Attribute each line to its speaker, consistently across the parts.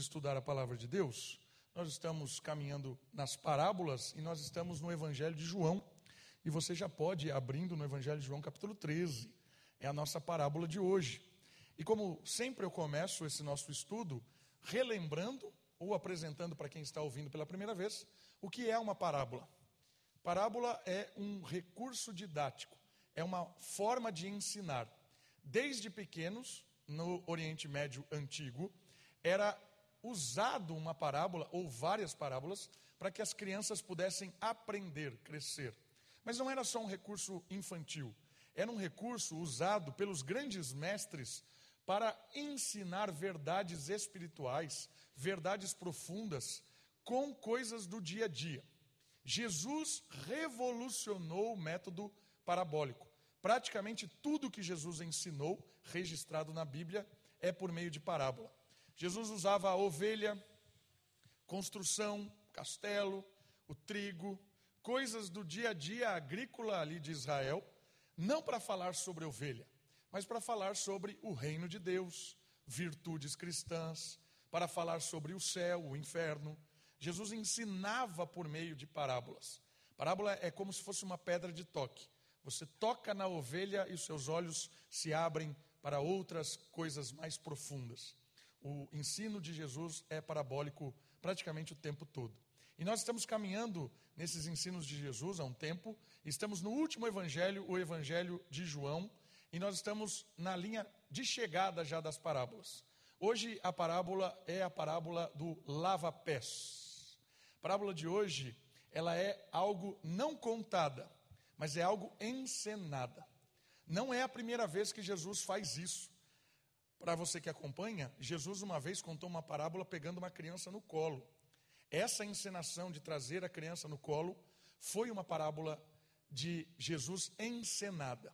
Speaker 1: estudar a palavra de Deus, nós estamos caminhando nas parábolas e nós estamos no Evangelho de João. E você já pode ir abrindo no Evangelho de João, capítulo 13. É a nossa parábola de hoje. E como sempre eu começo esse nosso estudo relembrando ou apresentando para quem está ouvindo pela primeira vez o que é uma parábola. Parábola é um recurso didático, é uma forma de ensinar. Desde pequenos, no Oriente Médio antigo, era usado uma parábola ou várias parábolas para que as crianças pudessem aprender, crescer. Mas não era só um recurso infantil, era um recurso usado pelos grandes mestres para ensinar verdades espirituais, verdades profundas, com coisas do dia a dia. Jesus revolucionou o método parabólico. Praticamente tudo que Jesus ensinou, registrado na Bíblia, é por meio de parábola. Jesus usava a ovelha, construção, castelo, o trigo, coisas do dia a dia agrícola ali de Israel, não para falar sobre ovelha, mas para falar sobre o reino de Deus, virtudes cristãs, para falar sobre o céu, o inferno. Jesus ensinava por meio de parábolas. Parábola é como se fosse uma pedra de toque. Você toca na ovelha e os seus olhos se abrem para outras coisas mais profundas. O ensino de Jesus é parabólico praticamente o tempo todo. E nós estamos caminhando nesses ensinos de Jesus há um tempo, estamos no último evangelho, o evangelho de João, e nós estamos na linha de chegada já das parábolas. Hoje a parábola é a parábola do lava-pés. A parábola de hoje, ela é algo não contada, mas é algo encenada. Não é a primeira vez que Jesus faz isso. Para você que acompanha, Jesus uma vez contou uma parábola pegando uma criança no colo. Essa encenação de trazer a criança no colo foi uma parábola de Jesus encenada.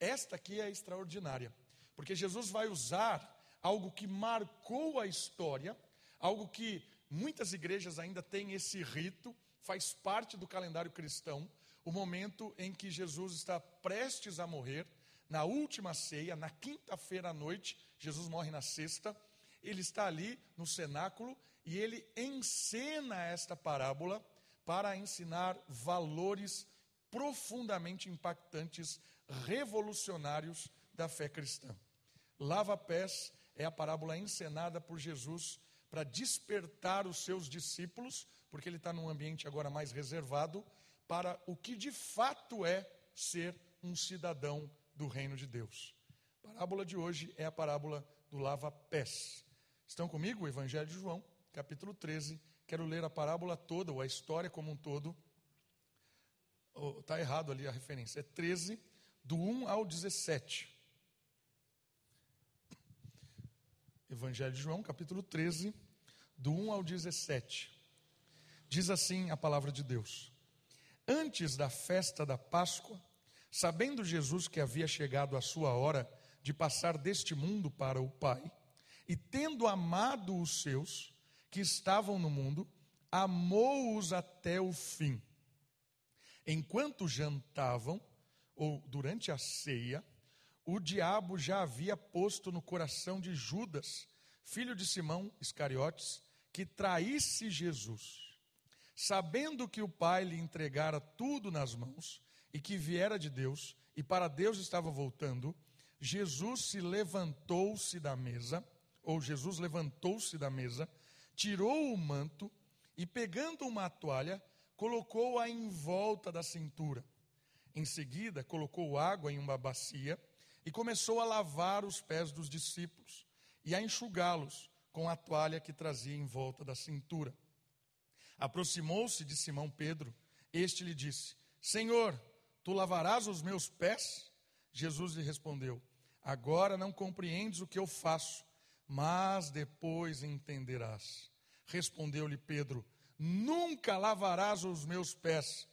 Speaker 1: Esta aqui é extraordinária, porque Jesus vai usar algo que marcou a história, algo que muitas igrejas ainda têm esse rito, faz parte do calendário cristão, o momento em que Jesus está prestes a morrer, na última ceia, na quinta-feira à noite, Jesus morre na sexta, ele está ali no cenáculo e ele encena esta parábola para ensinar valores profundamente impactantes, revolucionários da fé cristã. Lava-pés é a parábola encenada por Jesus para despertar os seus discípulos, porque ele está num ambiente agora mais reservado, para o que de fato é ser um cidadão do reino de Deus. A parábola de hoje é a parábola do lava-pés. Estão comigo? O Evangelho de João, capítulo 13. Quero ler a parábola toda, ou a história como um todo. Está oh, errado ali a referência. É 13, do 1 ao 17. Evangelho de João, capítulo 13, do 1 ao 17. Diz assim a palavra de Deus: Antes da festa da Páscoa, Sabendo Jesus que havia chegado a sua hora de passar deste mundo para o Pai, e tendo amado os seus que estavam no mundo, amou-os até o fim. Enquanto jantavam, ou durante a ceia, o diabo já havia posto no coração de Judas, filho de Simão Iscariotes, que traísse Jesus. Sabendo que o Pai lhe entregara tudo nas mãos, e que viera de Deus e para Deus estava voltando, Jesus se levantou-se da mesa, ou Jesus levantou-se da mesa, tirou o manto e, pegando uma toalha, colocou-a em volta da cintura. Em seguida, colocou água em uma bacia e começou a lavar os pés dos discípulos e a enxugá-los com a toalha que trazia em volta da cintura. Aproximou-se de Simão Pedro. Este lhe disse: Senhor, Tu lavarás os meus pés? Jesus lhe respondeu: Agora não compreendes o que eu faço, mas depois entenderás. Respondeu-lhe Pedro: Nunca lavarás os meus pés.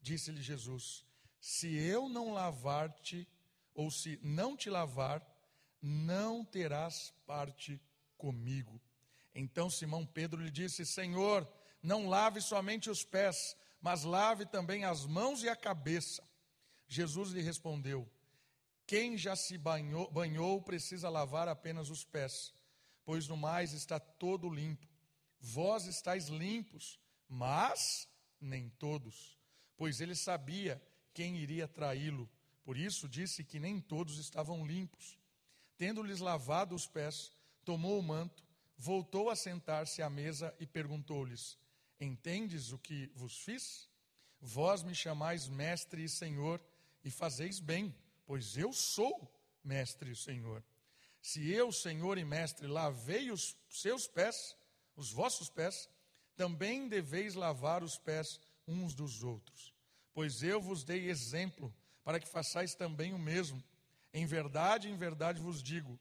Speaker 1: Disse-lhe Jesus: Se eu não lavar-te, ou se não te lavar, não terás parte comigo. Então Simão Pedro lhe disse: Senhor, não lave somente os pés, mas lave também as mãos e a cabeça. Jesus lhe respondeu: Quem já se banhou, banhou precisa lavar apenas os pés, pois no mais está todo limpo. Vós estáis limpos, mas nem todos, pois ele sabia quem iria traí-lo. Por isso disse que nem todos estavam limpos. Tendo-lhes lavado os pés, tomou o manto, voltou a sentar-se à mesa e perguntou-lhes: Entendes o que vos fiz? Vós me chamais mestre e senhor, e fazeis bem, pois eu sou mestre e senhor. Se eu, senhor e mestre, lavei os seus pés, os vossos pés, também deveis lavar os pés uns dos outros. Pois eu vos dei exemplo, para que façais também o mesmo. Em verdade, em verdade vos digo: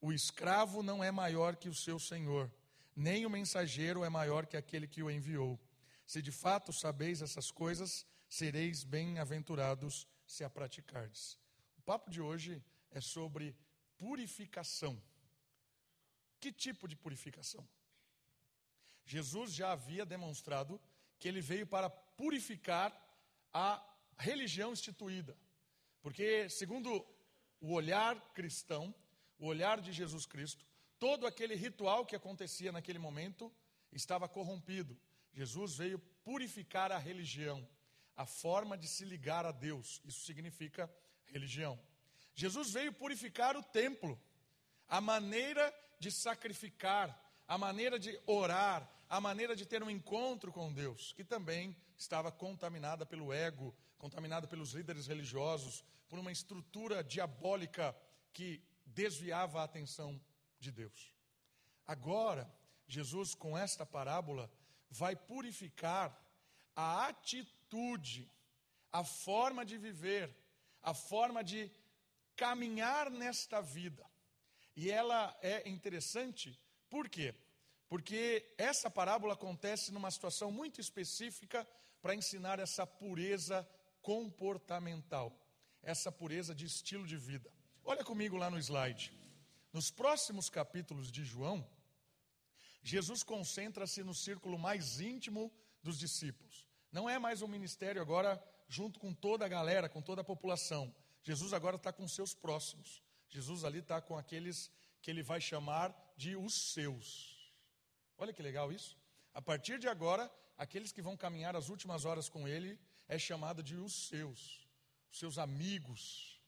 Speaker 1: o escravo não é maior que o seu senhor, nem o mensageiro é maior que aquele que o enviou. Se de fato sabeis essas coisas, sereis bem-aventurados se a praticardes. O papo de hoje é sobre purificação. Que tipo de purificação? Jesus já havia demonstrado que ele veio para purificar a religião instituída. Porque, segundo o olhar cristão, o olhar de Jesus Cristo, todo aquele ritual que acontecia naquele momento estava corrompido. Jesus veio purificar a religião, a forma de se ligar a Deus. Isso significa religião. Jesus veio purificar o templo, a maneira de sacrificar, a maneira de orar, a maneira de ter um encontro com Deus, que também estava contaminada pelo ego, contaminada pelos líderes religiosos, por uma estrutura diabólica que desviava a atenção de Deus. Agora, Jesus, com esta parábola, vai purificar a atitude, a forma de viver, a forma de caminhar nesta vida. E ela é interessante, por quê? Porque essa parábola acontece numa situação muito específica para ensinar essa pureza comportamental, essa pureza de estilo de vida. Olha comigo lá no slide. Nos próximos capítulos de João, Jesus concentra-se no círculo mais íntimo dos discípulos. Não é mais um ministério agora junto com toda a galera, com toda a população. Jesus agora está com seus próximos. Jesus ali está com aqueles que ele vai chamar de os seus. Olha que legal isso. A partir de agora, aqueles que vão caminhar as últimas horas com ele é chamado de os seus, os seus amigos.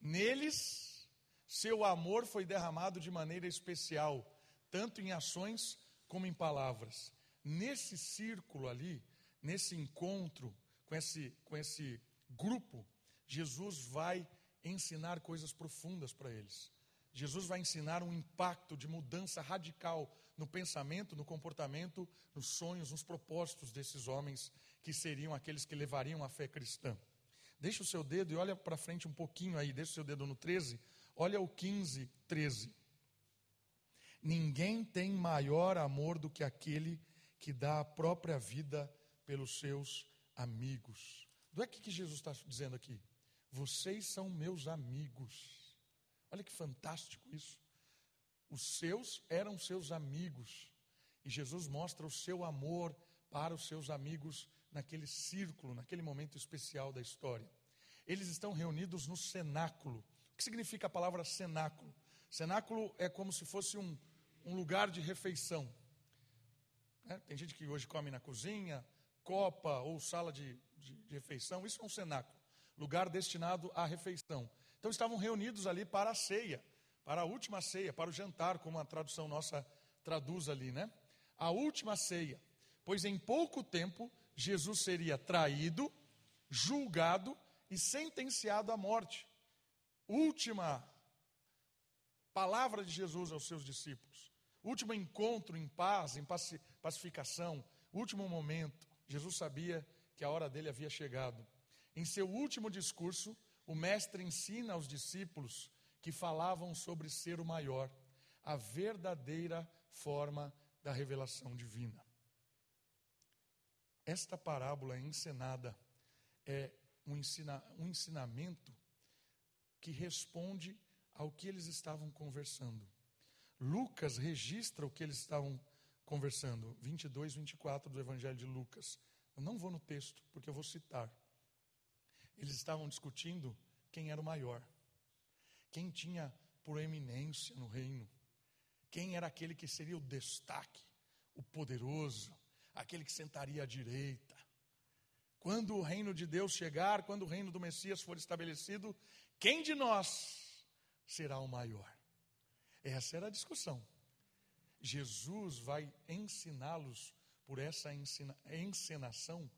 Speaker 1: Neles, seu amor foi derramado de maneira especial tanto em ações como em palavras. Nesse círculo ali, nesse encontro com esse, com esse grupo, Jesus vai ensinar coisas profundas para eles. Jesus vai ensinar um impacto de mudança radical no pensamento, no comportamento, nos sonhos, nos propósitos desses homens que seriam aqueles que levariam a fé cristã. Deixa o seu dedo e olha para frente um pouquinho aí, deixa o seu dedo no 13, olha o 15, 13. Ninguém tem maior amor do que aquele que dá a própria vida pelos seus amigos. Do é que, que Jesus está dizendo aqui? Vocês são meus amigos. Olha que fantástico isso. Os seus eram seus amigos. E Jesus mostra o seu amor para os seus amigos naquele círculo, naquele momento especial da história. Eles estão reunidos no cenáculo. O que significa a palavra cenáculo? Cenáculo é como se fosse um, um lugar de refeição. É, tem gente que hoje come na cozinha, copa ou sala de, de, de refeição. Isso é um cenáculo, lugar destinado à refeição. Então estavam reunidos ali para a ceia, para a última ceia, para o jantar, como a tradução nossa traduz ali, né? A última ceia. Pois em pouco tempo Jesus seria traído, julgado e sentenciado à morte. Última palavra de Jesus aos seus discípulos. Último encontro em paz, em pacificação, último momento. Jesus sabia que a hora dele havia chegado. Em seu último discurso, o Mestre ensina aos discípulos que falavam sobre ser o maior, a verdadeira forma da revelação divina. Esta parábola encenada é um, ensina, um ensinamento que responde ao que eles estavam conversando. Lucas registra o que eles estavam conversando, 22, 24 do Evangelho de Lucas. Eu não vou no texto, porque eu vou citar. Eles estavam discutindo quem era o maior, quem tinha proeminência no reino, Quem era aquele que seria o destaque, o poderoso, aquele que sentaria à direita? Quando o reino de Deus chegar, quando o reino do Messias for estabelecido, quem de nós será o maior? Essa era a discussão. Jesus vai ensiná-los por essa encenação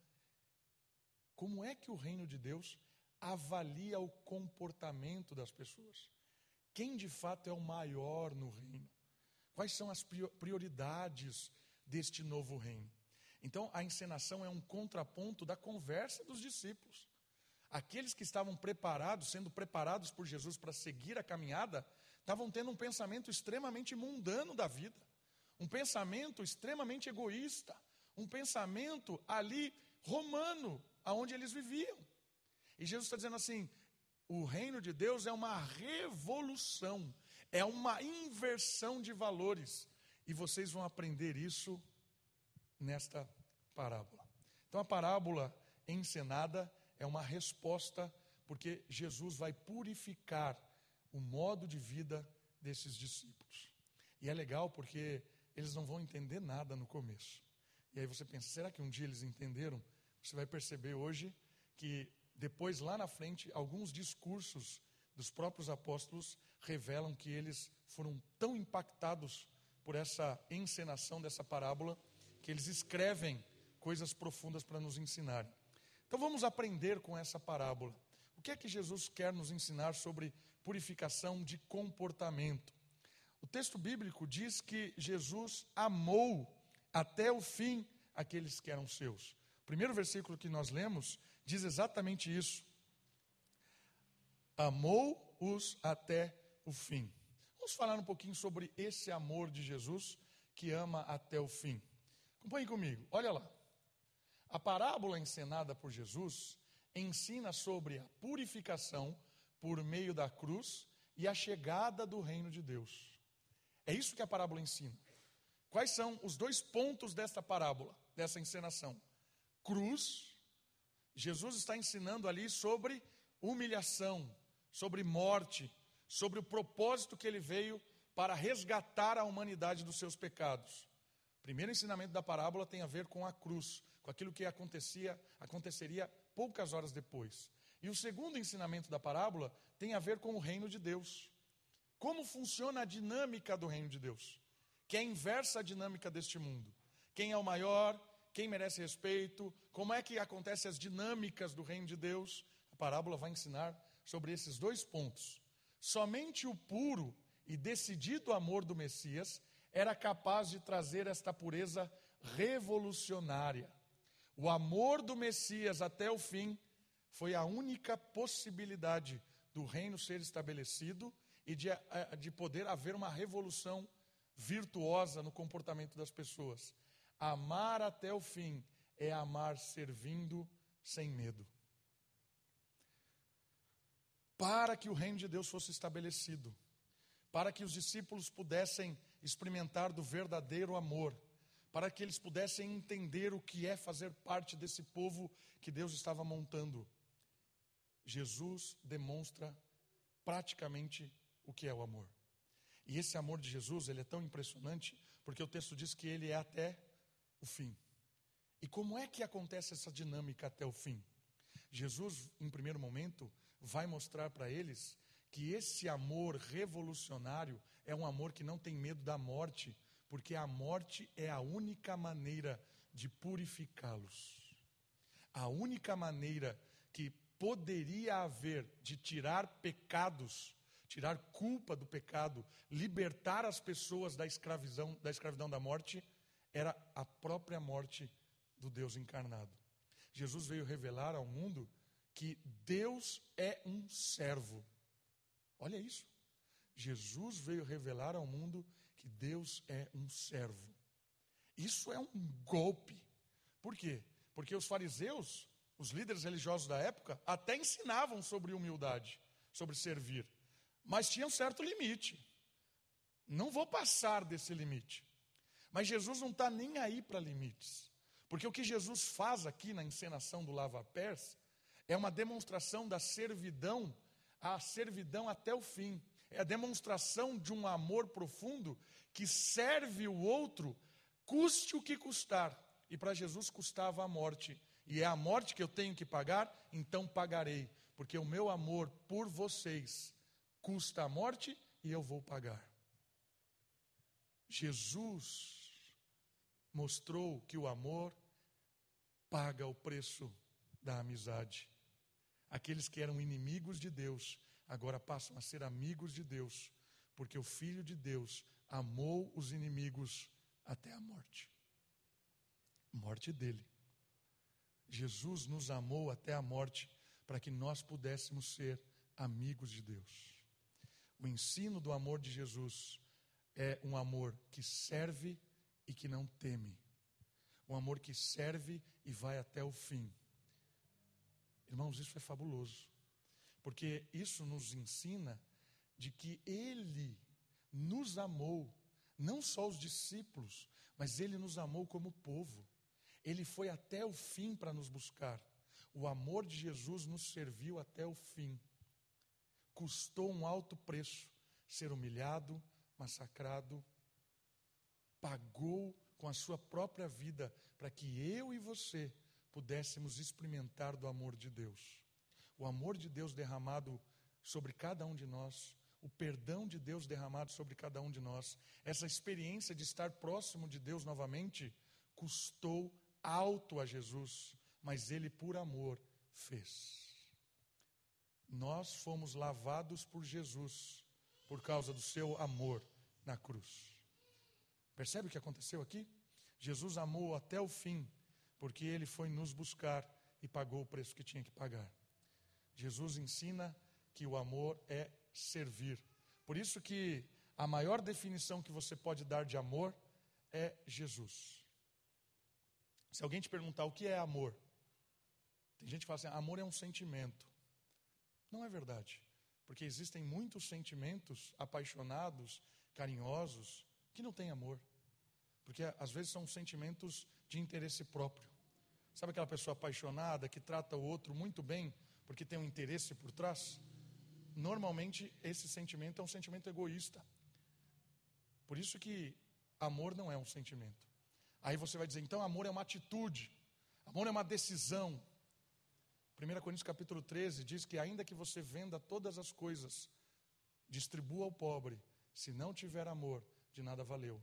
Speaker 1: como é que o reino de Deus avalia o comportamento das pessoas. Quem de fato é o maior no reino? Quais são as prioridades deste novo reino? Então, a encenação é um contraponto da conversa dos discípulos. Aqueles que estavam preparados, sendo preparados por Jesus para seguir a caminhada, estavam tendo um pensamento extremamente mundano da vida, um pensamento extremamente egoísta, um pensamento ali romano, aonde eles viviam. E Jesus está dizendo assim: o reino de Deus é uma revolução, é uma inversão de valores, e vocês vão aprender isso nesta parábola. Então, a parábola encenada é uma resposta, porque Jesus vai purificar o modo de vida desses discípulos. E é legal porque eles não vão entender nada no começo. E aí você pensa, será que um dia eles entenderam? Você vai perceber hoje que depois, lá na frente, alguns discursos dos próprios apóstolos revelam que eles foram tão impactados por essa encenação dessa parábola que eles escrevem coisas profundas para nos ensinar. Então vamos aprender com essa parábola. O que é que Jesus quer nos ensinar sobre purificação de comportamento? O texto bíblico diz que Jesus amou até o fim aqueles que eram seus. O primeiro versículo que nós lemos diz exatamente isso. Amou-os até o fim. Vamos falar um pouquinho sobre esse amor de Jesus que ama até o fim. Acompanhe comigo, olha lá. A parábola encenada por Jesus ensina sobre a purificação por meio da cruz e a chegada do reino de Deus. É isso que a parábola ensina. Quais são os dois pontos desta parábola, dessa encenação? Cruz, Jesus está ensinando ali sobre humilhação, sobre morte, sobre o propósito que ele veio para resgatar a humanidade dos seus pecados. O primeiro ensinamento da parábola tem a ver com a cruz, com aquilo que acontecia, aconteceria poucas horas depois. E o segundo ensinamento da parábola tem a ver com o reino de Deus. Como funciona a dinâmica do reino de Deus? Que é inversa à dinâmica deste mundo. Quem é o maior, quem merece respeito, como é que acontecem as dinâmicas do reino de Deus. A parábola vai ensinar sobre esses dois pontos. Somente o puro e decidido amor do Messias era capaz de trazer esta pureza revolucionária. O amor do Messias até o fim foi a única possibilidade do reino ser estabelecido e de, de poder haver uma revolução virtuosa no comportamento das pessoas. Amar até o fim é amar servindo sem medo. Para que o reino de Deus fosse estabelecido, para que os discípulos pudessem experimentar do verdadeiro amor, para que eles pudessem entender o que é fazer parte desse povo que Deus estava montando. Jesus demonstra praticamente o que é o amor. E esse amor de Jesus, ele é tão impressionante, porque o texto diz que ele é até o fim. E como é que acontece essa dinâmica até o fim? Jesus, em primeiro momento, vai mostrar para eles que esse amor revolucionário é um amor que não tem medo da morte, porque a morte é a única maneira de purificá-los. A única maneira que poderia haver de tirar pecados, tirar culpa do pecado, libertar as pessoas da escravidão, da escravidão da morte, era a própria morte do Deus encarnado. Jesus veio revelar ao mundo que Deus é um servo. Olha isso. Jesus veio revelar ao mundo que Deus é um servo. Isso é um golpe. Por quê? Porque os fariseus, os líderes religiosos da época, até ensinavam sobre humildade, sobre servir, mas tinham certo limite. Não vou passar desse limite. Mas Jesus não está nem aí para limites. Porque o que Jesus faz aqui na encenação do lava-pés é uma demonstração da servidão a servidão até o fim. É a demonstração de um amor profundo que serve o outro, custe o que custar. E para Jesus custava a morte. E é a morte que eu tenho que pagar, então pagarei. Porque o meu amor por vocês custa a morte e eu vou pagar. Jesus mostrou que o amor paga o preço da amizade. Aqueles que eram inimigos de Deus, agora passam a ser amigos de Deus, porque o Filho de Deus amou os inimigos até a morte morte dele. Jesus nos amou até a morte para que nós pudéssemos ser amigos de Deus. O ensino do amor de Jesus é um amor que serve e que não teme. Um amor que serve e vai até o fim. Irmãos, isso é fabuloso. Porque isso nos ensina de que Ele nos amou, não só os discípulos, mas Ele nos amou como povo. Ele foi até o fim para nos buscar. O amor de Jesus nos serviu até o fim. Custou um alto preço ser humilhado, massacrado, pagou com a sua própria vida para que eu e você pudéssemos experimentar do amor de Deus. O amor de Deus derramado sobre cada um de nós, o perdão de Deus derramado sobre cada um de nós, essa experiência de estar próximo de Deus novamente, custou alto a Jesus, mas ele por amor fez. Nós fomos lavados por Jesus por causa do seu amor na cruz. Percebe o que aconteceu aqui? Jesus amou até o fim, porque ele foi nos buscar e pagou o preço que tinha que pagar. Jesus ensina que o amor é servir. Por isso que a maior definição que você pode dar de amor é Jesus. Se alguém te perguntar o que é amor, tem gente que fala assim: amor é um sentimento. Não é verdade. Porque existem muitos sentimentos apaixonados, carinhosos, que não têm amor. Porque às vezes são sentimentos de interesse próprio. Sabe aquela pessoa apaixonada que trata o outro muito bem porque tem um interesse por trás? Normalmente esse sentimento é um sentimento egoísta. Por isso que amor não é um sentimento. Aí você vai dizer, então amor é uma atitude, amor é uma decisão. 1 Coríntios capítulo 13 diz que ainda que você venda todas as coisas, distribua ao pobre, se não tiver amor, de nada valeu.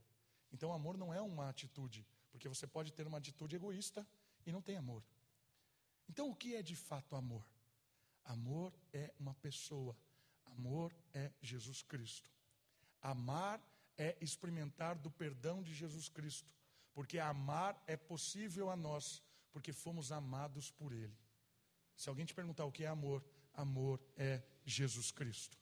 Speaker 1: Então amor não é uma atitude, porque você pode ter uma atitude egoísta e não tem amor. Então o que é de fato amor? Amor é uma pessoa, amor é Jesus Cristo. Amar é experimentar do perdão de Jesus Cristo porque amar é possível a nós, porque fomos amados por Ele. Se alguém te perguntar o que é amor, amor é Jesus Cristo.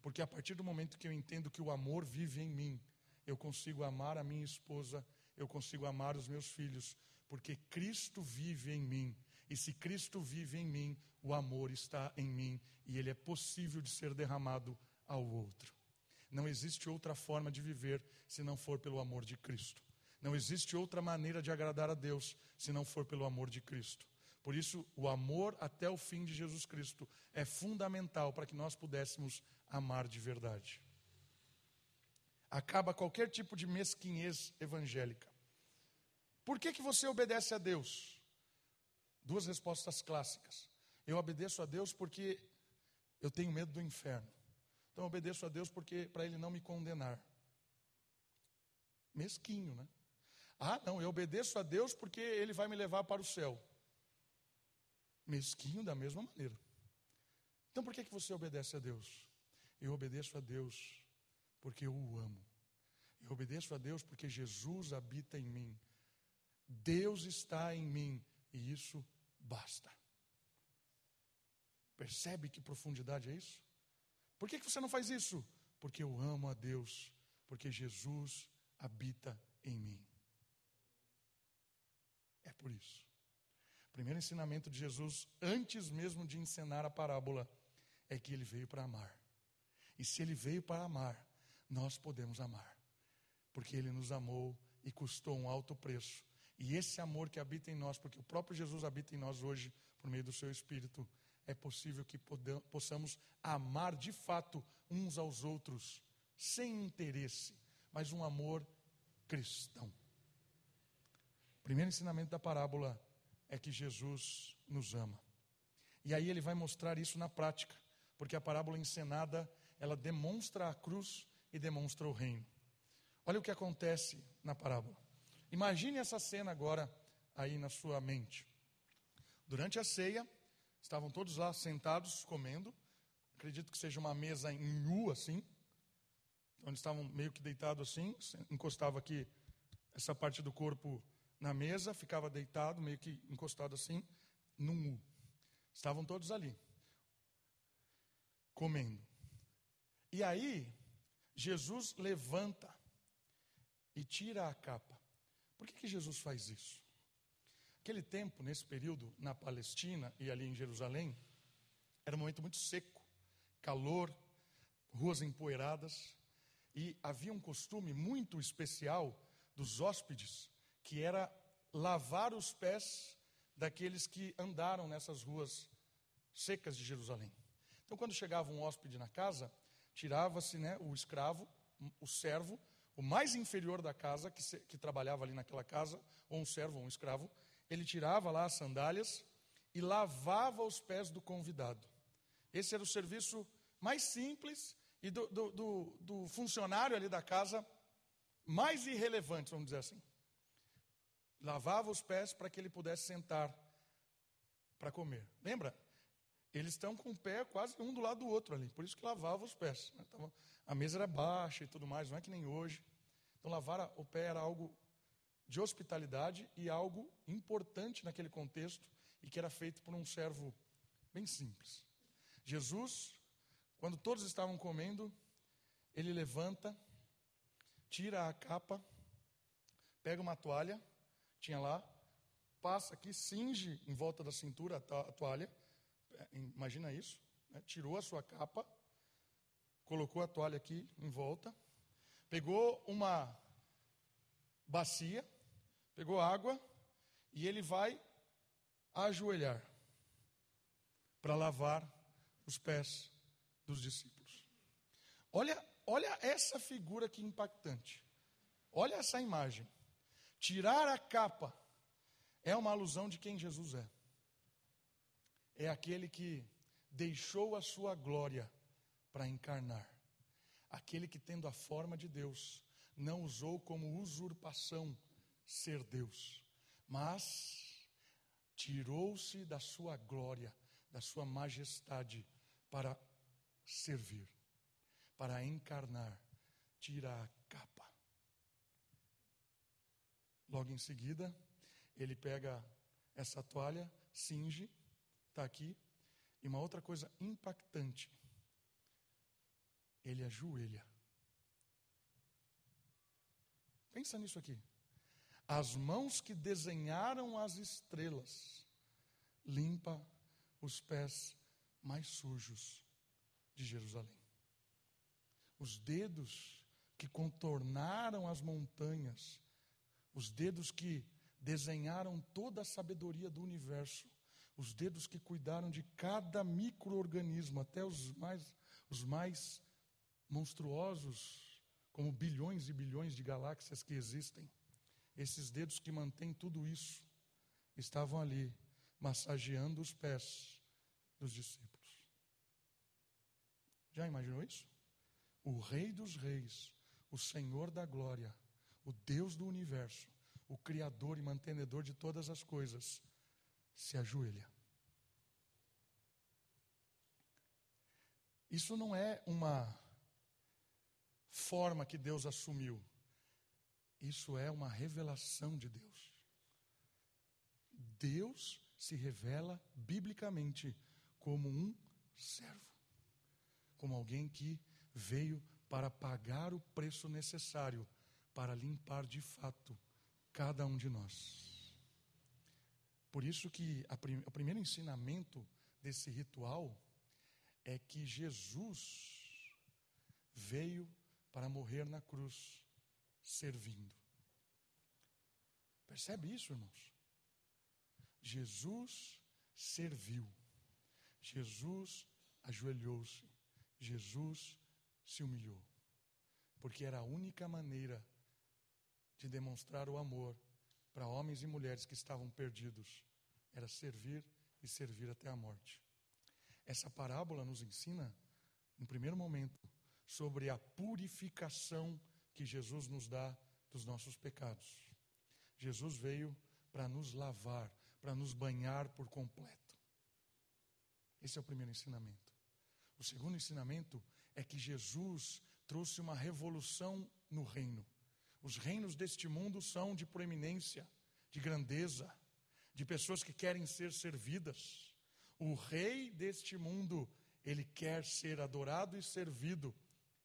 Speaker 1: Porque a partir do momento que eu entendo que o amor vive em mim, eu consigo amar a minha esposa, eu consigo amar os meus filhos, porque Cristo vive em mim. E se Cristo vive em mim, o amor está em mim e ele é possível de ser derramado ao outro. Não existe outra forma de viver se não for pelo amor de Cristo. Não existe outra maneira de agradar a Deus se não for pelo amor de Cristo. Por isso, o amor até o fim de Jesus Cristo é fundamental para que nós pudéssemos amar de verdade. Acaba qualquer tipo de mesquinhez evangélica. Por que, que você obedece a Deus? Duas respostas clássicas. Eu obedeço a Deus porque eu tenho medo do inferno. Então eu obedeço a Deus porque para ele não me condenar. Mesquinho, né? Ah, não, eu obedeço a Deus porque Ele vai me levar para o céu. Mesquinho da mesma maneira. Então por que, que você obedece a Deus? Eu obedeço a Deus porque eu o amo. Eu obedeço a Deus porque Jesus habita em mim. Deus está em mim e isso basta. Percebe que profundidade é isso? Por que, que você não faz isso? Porque eu amo a Deus, porque Jesus habita em mim. É por isso. Primeiro ensinamento de Jesus, antes mesmo de ensinar a parábola, é que ele veio para amar. E se ele veio para amar, nós podemos amar. Porque ele nos amou e custou um alto preço. E esse amor que habita em nós, porque o próprio Jesus habita em nós hoje, por meio do seu Espírito, é possível que possamos amar de fato uns aos outros, sem interesse. mas um amor cristão. Primeiro ensinamento da parábola é que Jesus nos ama. E aí ele vai mostrar isso na prática, porque a parábola encenada, ela demonstra a cruz e demonstra o reino. Olha o que acontece na parábola. Imagine essa cena agora aí na sua mente. Durante a ceia, estavam todos lá sentados comendo. Acredito que seja uma mesa em U assim. Eles estavam meio que deitados assim, encostava aqui essa parte do corpo na mesa, ficava deitado, meio que encostado assim, num U. Estavam todos ali, comendo. E aí, Jesus levanta e tira a capa. Por que, que Jesus faz isso? Aquele tempo, nesse período, na Palestina e ali em Jerusalém, era um momento muito seco, calor, ruas empoeiradas, e havia um costume muito especial dos hóspedes, que era lavar os pés daqueles que andaram nessas ruas secas de Jerusalém. Então, quando chegava um hóspede na casa, tirava-se né, o escravo, o servo, o mais inferior da casa, que, se, que trabalhava ali naquela casa, ou um servo ou um escravo, ele tirava lá as sandálias e lavava os pés do convidado. Esse era o serviço mais simples e do, do, do, do funcionário ali da casa mais irrelevante, vamos dizer assim. Lavava os pés para que ele pudesse sentar para comer. Lembra? Eles estão com o pé quase um do lado do outro ali, por isso que lavava os pés. Né? A mesa era baixa e tudo mais, não é que nem hoje. Então, lavar o pé era algo de hospitalidade e algo importante naquele contexto e que era feito por um servo bem simples. Jesus, quando todos estavam comendo, ele levanta, tira a capa, pega uma toalha, tinha lá, passa aqui, cinge em volta da cintura a toalha, é, imagina isso, né? tirou a sua capa, colocou a toalha aqui em volta, pegou uma bacia, pegou água e ele vai ajoelhar para lavar os pés dos discípulos. Olha, olha essa figura que impactante. Olha essa imagem. Tirar a capa é uma alusão de quem Jesus é. É aquele que deixou a sua glória para encarnar. Aquele que, tendo a forma de Deus, não usou como usurpação ser Deus, mas tirou-se da sua glória, da sua majestade para servir, para encarnar, tira a capa. Logo em seguida, ele pega essa toalha, cinge, está aqui, e uma outra coisa impactante, ele ajoelha. Pensa nisso aqui. As mãos que desenharam as estrelas limpa os pés mais sujos de Jerusalém. Os dedos que contornaram as montanhas, os dedos que desenharam toda a sabedoria do universo, os dedos que cuidaram de cada microorganismo, até os mais, os mais monstruosos como bilhões e bilhões de galáxias que existem, esses dedos que mantêm tudo isso estavam ali massageando os pés dos discípulos. Já imaginou isso? O Rei dos Reis, o Senhor da Glória, o Deus do universo, o Criador e mantenedor de todas as coisas, se ajoelha. Isso não é uma forma que Deus assumiu. Isso é uma revelação de Deus. Deus se revela biblicamente como um servo, como alguém que veio para pagar o preço necessário para limpar de fato cada um de nós. Por isso que prim o primeiro ensinamento desse ritual é que Jesus veio para morrer na cruz, servindo. Percebe isso, irmãos? Jesus serviu, Jesus ajoelhou-se, Jesus se humilhou. porque era a única maneira de demonstrar o amor para homens e mulheres que estavam perdidos, era servir e servir até a morte. Essa parábola nos ensina, no primeiro momento, sobre a purificação que Jesus nos dá dos nossos pecados. Jesus veio para nos lavar, para nos banhar por completo. Esse é o primeiro ensinamento. O segundo ensinamento é que Jesus trouxe uma revolução no reino. Os reinos deste mundo são de proeminência, de grandeza, de pessoas que querem ser servidas. O rei deste mundo, ele quer ser adorado e servido,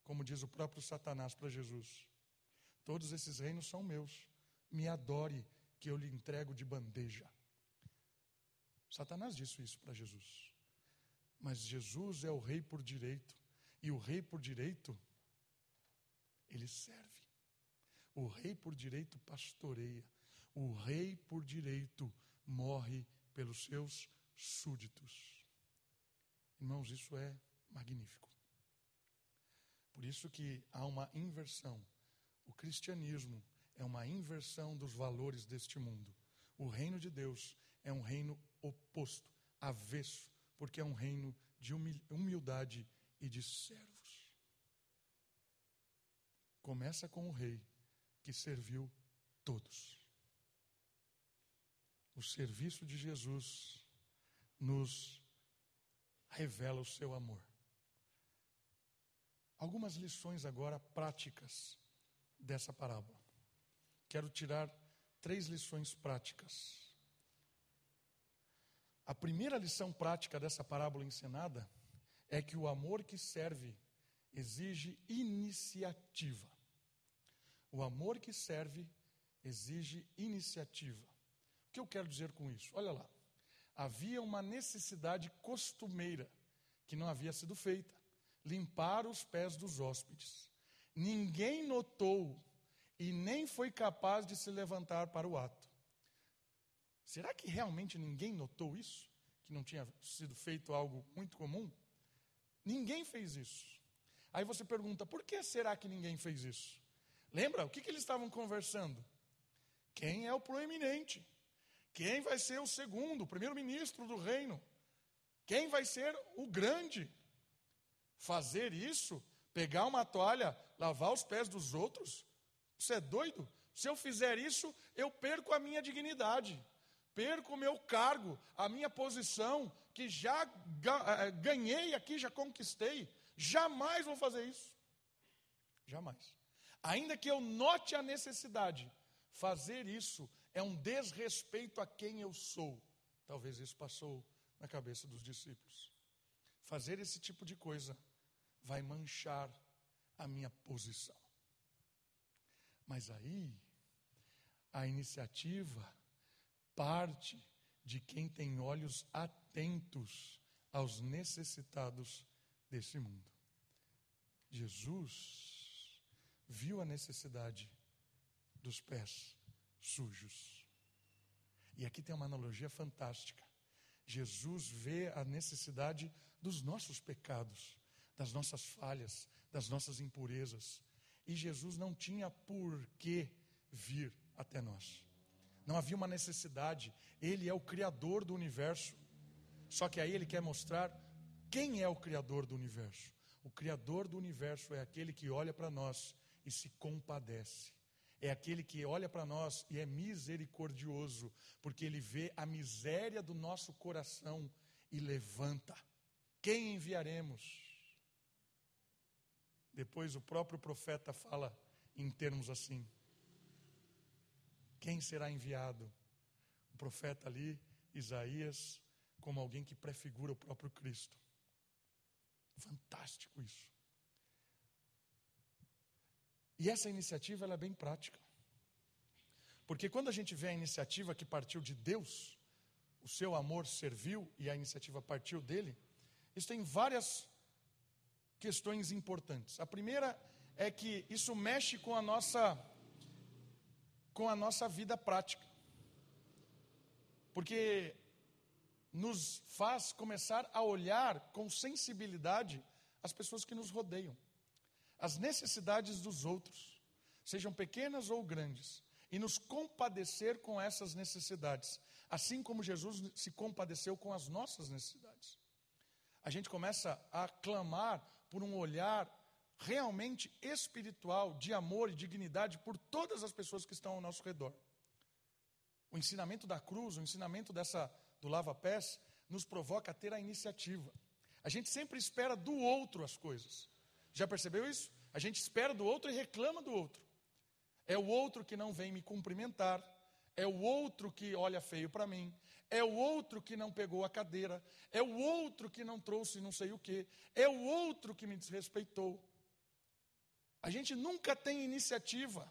Speaker 1: como diz o próprio Satanás para Jesus. Todos esses reinos são meus. Me adore, que eu lhe entrego de bandeja. Satanás disse isso para Jesus. Mas Jesus é o rei por direito. E o rei por direito, ele serve. O rei por direito pastoreia. O rei por direito morre pelos seus súditos. Irmãos, isso é magnífico. Por isso que há uma inversão. O cristianismo é uma inversão dos valores deste mundo. O reino de Deus é um reino oposto, avesso, porque é um reino de humildade e de servos. Começa com o rei que serviu todos. O serviço de Jesus nos revela o seu amor. Algumas lições agora práticas dessa parábola. Quero tirar três lições práticas. A primeira lição prática dessa parábola encenada é que o amor que serve exige iniciativa. O amor que serve exige iniciativa. O que eu quero dizer com isso? Olha lá. Havia uma necessidade costumeira que não havia sido feita: limpar os pés dos hóspedes. Ninguém notou e nem foi capaz de se levantar para o ato. Será que realmente ninguém notou isso? Que não tinha sido feito algo muito comum? Ninguém fez isso. Aí você pergunta, por que será que ninguém fez isso? Lembra? O que, que eles estavam conversando? Quem é o proeminente? Quem vai ser o segundo, o primeiro-ministro do reino? Quem vai ser o grande? Fazer isso, pegar uma toalha, lavar os pés dos outros? Você é doido? Se eu fizer isso, eu perco a minha dignidade, perco o meu cargo, a minha posição, que já eh, ganhei aqui, já conquistei. Jamais vou fazer isso. Jamais. Ainda que eu note a necessidade, fazer isso é um desrespeito a quem eu sou. Talvez isso passou na cabeça dos discípulos. Fazer esse tipo de coisa vai manchar a minha posição. Mas aí, a iniciativa parte de quem tem olhos atentos aos necessitados desse mundo. Jesus viu a necessidade dos pés sujos. E aqui tem uma analogia fantástica. Jesus vê a necessidade dos nossos pecados, das nossas falhas, das nossas impurezas. E Jesus não tinha por que vir até nós. Não havia uma necessidade. Ele é o Criador do universo. Só que aí ele quer mostrar quem é o Criador do universo. O Criador do universo é aquele que olha para nós e se compadece é aquele que olha para nós e é misericordioso, porque ele vê a miséria do nosso coração e levanta. Quem enviaremos? Depois o próprio profeta fala em termos assim: Quem será enviado? O profeta ali, Isaías, como alguém que prefigura o próprio Cristo. Fantástico isso. E essa iniciativa é bem prática. Porque quando a gente vê a iniciativa que partiu de Deus, o seu amor serviu e a iniciativa partiu dele, isso tem várias questões importantes. A primeira é que isso mexe com a nossa com a nossa vida prática. Porque nos faz começar a olhar com sensibilidade as pessoas que nos rodeiam. As necessidades dos outros, sejam pequenas ou grandes, e nos compadecer com essas necessidades, assim como Jesus se compadeceu com as nossas necessidades. A gente começa a clamar por um olhar realmente espiritual, de amor e dignidade por todas as pessoas que estão ao nosso redor. O ensinamento da cruz, o ensinamento dessa do lava-pés, nos provoca a ter a iniciativa. A gente sempre espera do outro as coisas. Já percebeu isso? A gente espera do outro e reclama do outro. É o outro que não vem me cumprimentar, é o outro que olha feio para mim, é o outro que não pegou a cadeira, é o outro que não trouxe não sei o que, é o outro que me desrespeitou. A gente nunca tem iniciativa,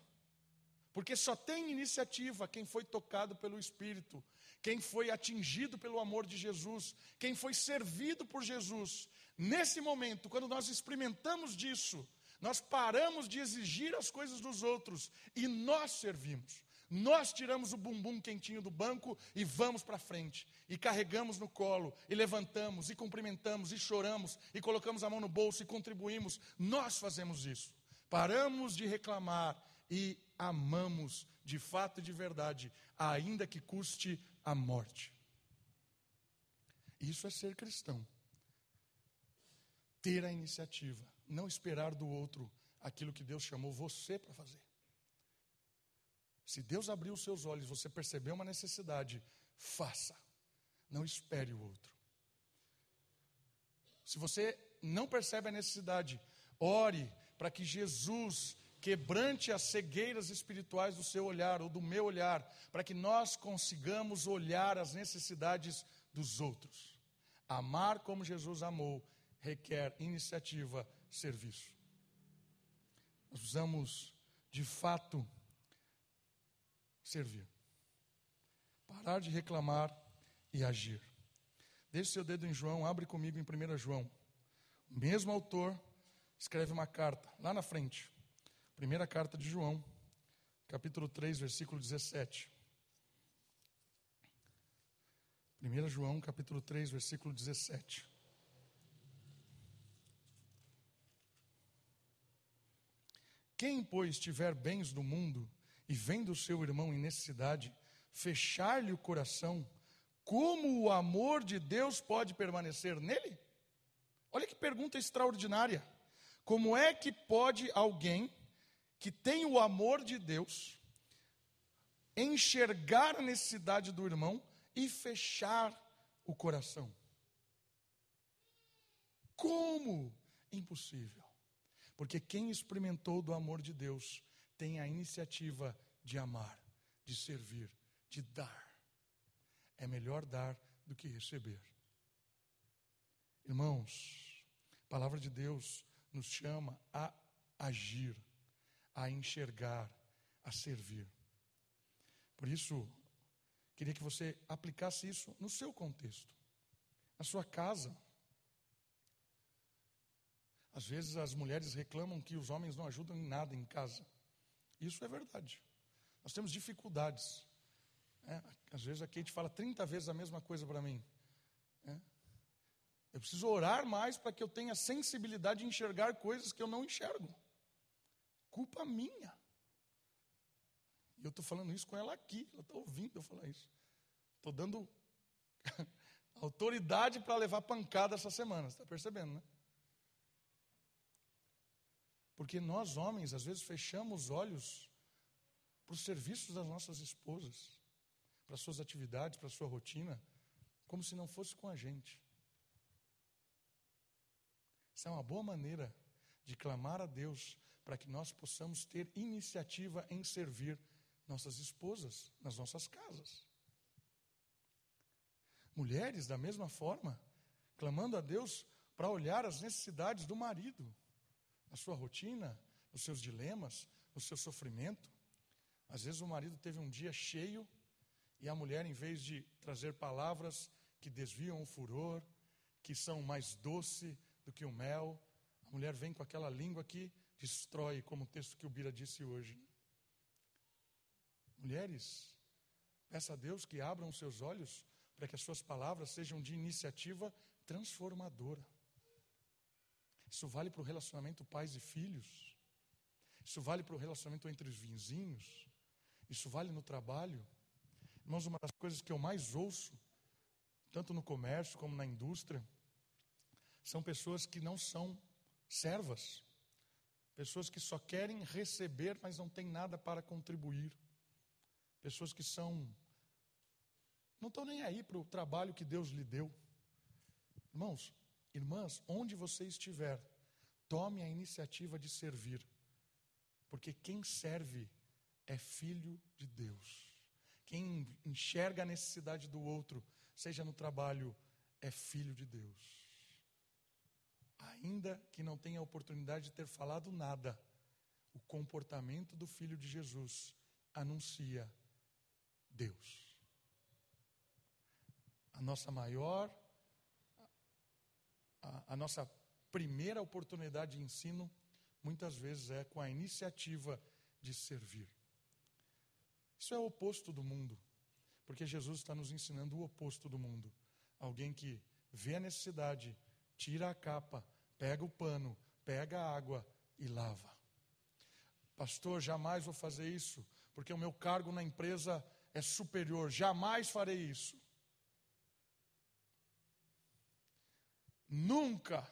Speaker 1: porque só tem iniciativa quem foi tocado pelo Espírito, quem foi atingido pelo amor de Jesus, quem foi servido por Jesus. Nesse momento, quando nós experimentamos disso, nós paramos de exigir as coisas dos outros e nós servimos. Nós tiramos o bumbum quentinho do banco e vamos para frente. E carregamos no colo, e levantamos, e cumprimentamos, e choramos, e colocamos a mão no bolso e contribuímos. Nós fazemos isso. Paramos de reclamar e amamos de fato e de verdade, ainda que custe a morte. Isso é ser cristão. Ter a iniciativa não esperar do outro aquilo que Deus chamou você para fazer. Se Deus abriu os seus olhos, você percebeu uma necessidade, faça. Não espere o outro. Se você não percebe a necessidade, ore para que Jesus quebrante as cegueiras espirituais do seu olhar ou do meu olhar, para que nós consigamos olhar as necessidades dos outros. Amar como Jesus amou requer iniciativa serviço. Nós precisamos, de fato, servir. Parar de reclamar e agir. Deixe seu dedo em João, abre comigo em 1 João. O mesmo autor escreve uma carta, lá na frente. Primeira carta de João, capítulo 3, versículo 17. 1 João, capítulo 3, versículo 17. Quem, pois, tiver bens do mundo e vendo seu irmão em necessidade, fechar-lhe o coração, como o amor de Deus pode permanecer nele? Olha que pergunta extraordinária. Como é que pode alguém que tem o amor de Deus enxergar a necessidade do irmão e fechar o coração? Como? Impossível. Porque quem experimentou do amor de Deus tem a iniciativa de amar, de servir, de dar. É melhor dar do que receber. Irmãos, a palavra de Deus nos chama a agir, a enxergar, a servir. Por isso, queria que você aplicasse isso no seu contexto, na sua casa às vezes as mulheres reclamam que os homens não ajudam em nada em casa. Isso é verdade. Nós temos dificuldades. É, às vezes a Kate fala 30 vezes a mesma coisa para mim. É. Eu preciso orar mais para que eu tenha sensibilidade de enxergar coisas que eu não enxergo. Culpa minha. E eu estou falando isso com ela aqui, ela está ouvindo eu falar isso. Estou dando autoridade para levar pancada essa semana, está percebendo, né? Porque nós, homens, às vezes fechamos os olhos para os serviços das nossas esposas, para as suas atividades, para sua rotina, como se não fosse com a gente. Isso é uma boa maneira de clamar a Deus para que nós possamos ter iniciativa em servir nossas esposas nas nossas casas. Mulheres, da mesma forma, clamando a Deus para olhar as necessidades do marido na sua rotina, nos seus dilemas, no seu sofrimento. Às vezes o marido teve um dia cheio e a mulher, em vez de trazer palavras que desviam o furor, que são mais doce do que o mel, a mulher vem com aquela língua que destrói, como o texto que o Bira disse hoje. Mulheres, peça a Deus que abram seus olhos para que as suas palavras sejam de iniciativa transformadora. Isso vale para o relacionamento pais e filhos. Isso vale para o relacionamento entre os vizinhos. Isso vale no trabalho. Irmãos, uma das coisas que eu mais ouço, tanto no comércio como na indústria, são pessoas que não são servas. Pessoas que só querem receber, mas não têm nada para contribuir. Pessoas que são. não estão nem aí para o trabalho que Deus lhe deu. Irmãos, irmãs, onde você estiver, tome a iniciativa de servir. Porque quem serve é filho de Deus. Quem enxerga a necessidade do outro, seja no trabalho, é filho de Deus ainda que não tenha a oportunidade de ter falado nada, o comportamento do Filho de Jesus anuncia Deus. A nossa maior, a, a nossa primeira oportunidade de ensino, muitas vezes é com a iniciativa de servir. Isso é o oposto do mundo, porque Jesus está nos ensinando o oposto do mundo. Alguém que vê a necessidade, tira a capa, pega o pano, pega a água e lava. Pastor, jamais vou fazer isso, porque o meu cargo na empresa é superior, jamais farei isso. Nunca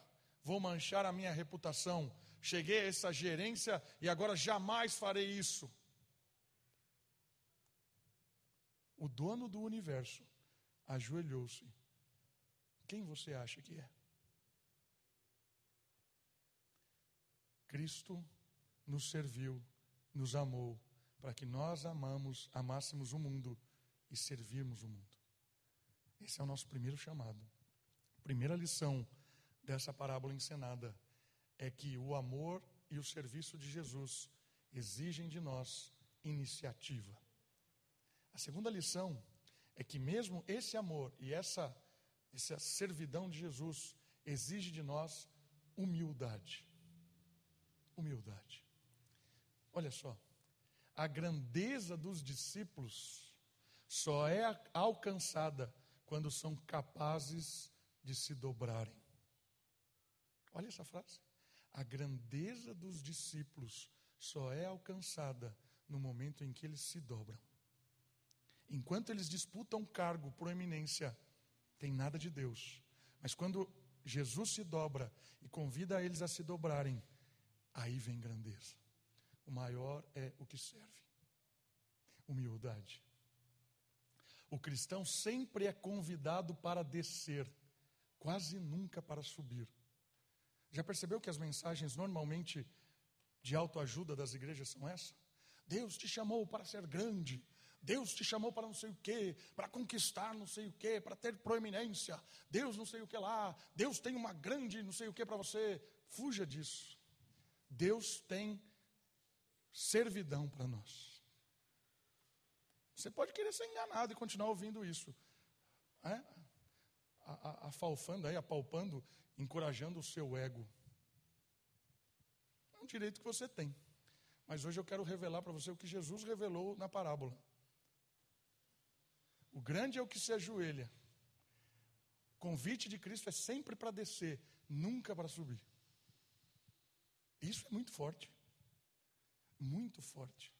Speaker 1: vou manchar a minha reputação. Cheguei a essa gerência e agora jamais farei isso. O dono do universo ajoelhou-se. Quem você acha que é? Cristo nos serviu, nos amou, para que nós amamos, amássemos o mundo e servirmos o mundo. Esse é o nosso primeiro chamado. Primeira lição dessa parábola encenada é que o amor e o serviço de Jesus exigem de nós iniciativa. A segunda lição é que mesmo esse amor e essa essa servidão de Jesus exige de nós humildade humildade. Olha só, a grandeza dos discípulos só é alcançada quando são capazes de se dobrarem. Olha essa frase. A grandeza dos discípulos só é alcançada no momento em que eles se dobram. Enquanto eles disputam cargo, proeminência, tem nada de Deus. Mas quando Jesus se dobra e convida eles a se dobrarem, aí vem grandeza. O maior é o que serve. Humildade. O cristão sempre é convidado para descer, quase nunca para subir. Já percebeu que as mensagens normalmente de autoajuda das igrejas são essa? Deus te chamou para ser grande. Deus te chamou para não sei o quê, para conquistar não sei o quê, para ter proeminência. Deus não sei o que lá. Deus tem uma grande não sei o que para você. Fuja disso. Deus tem servidão para nós. Você pode querer ser enganado e continuar ouvindo isso. É? Afalfando aí, apalpando, encorajando o seu ego. É um direito que você tem. Mas hoje eu quero revelar para você o que Jesus revelou na parábola. O grande é o que se ajoelha. O convite de Cristo é sempre para descer, nunca para subir. Isso é muito forte. Muito forte.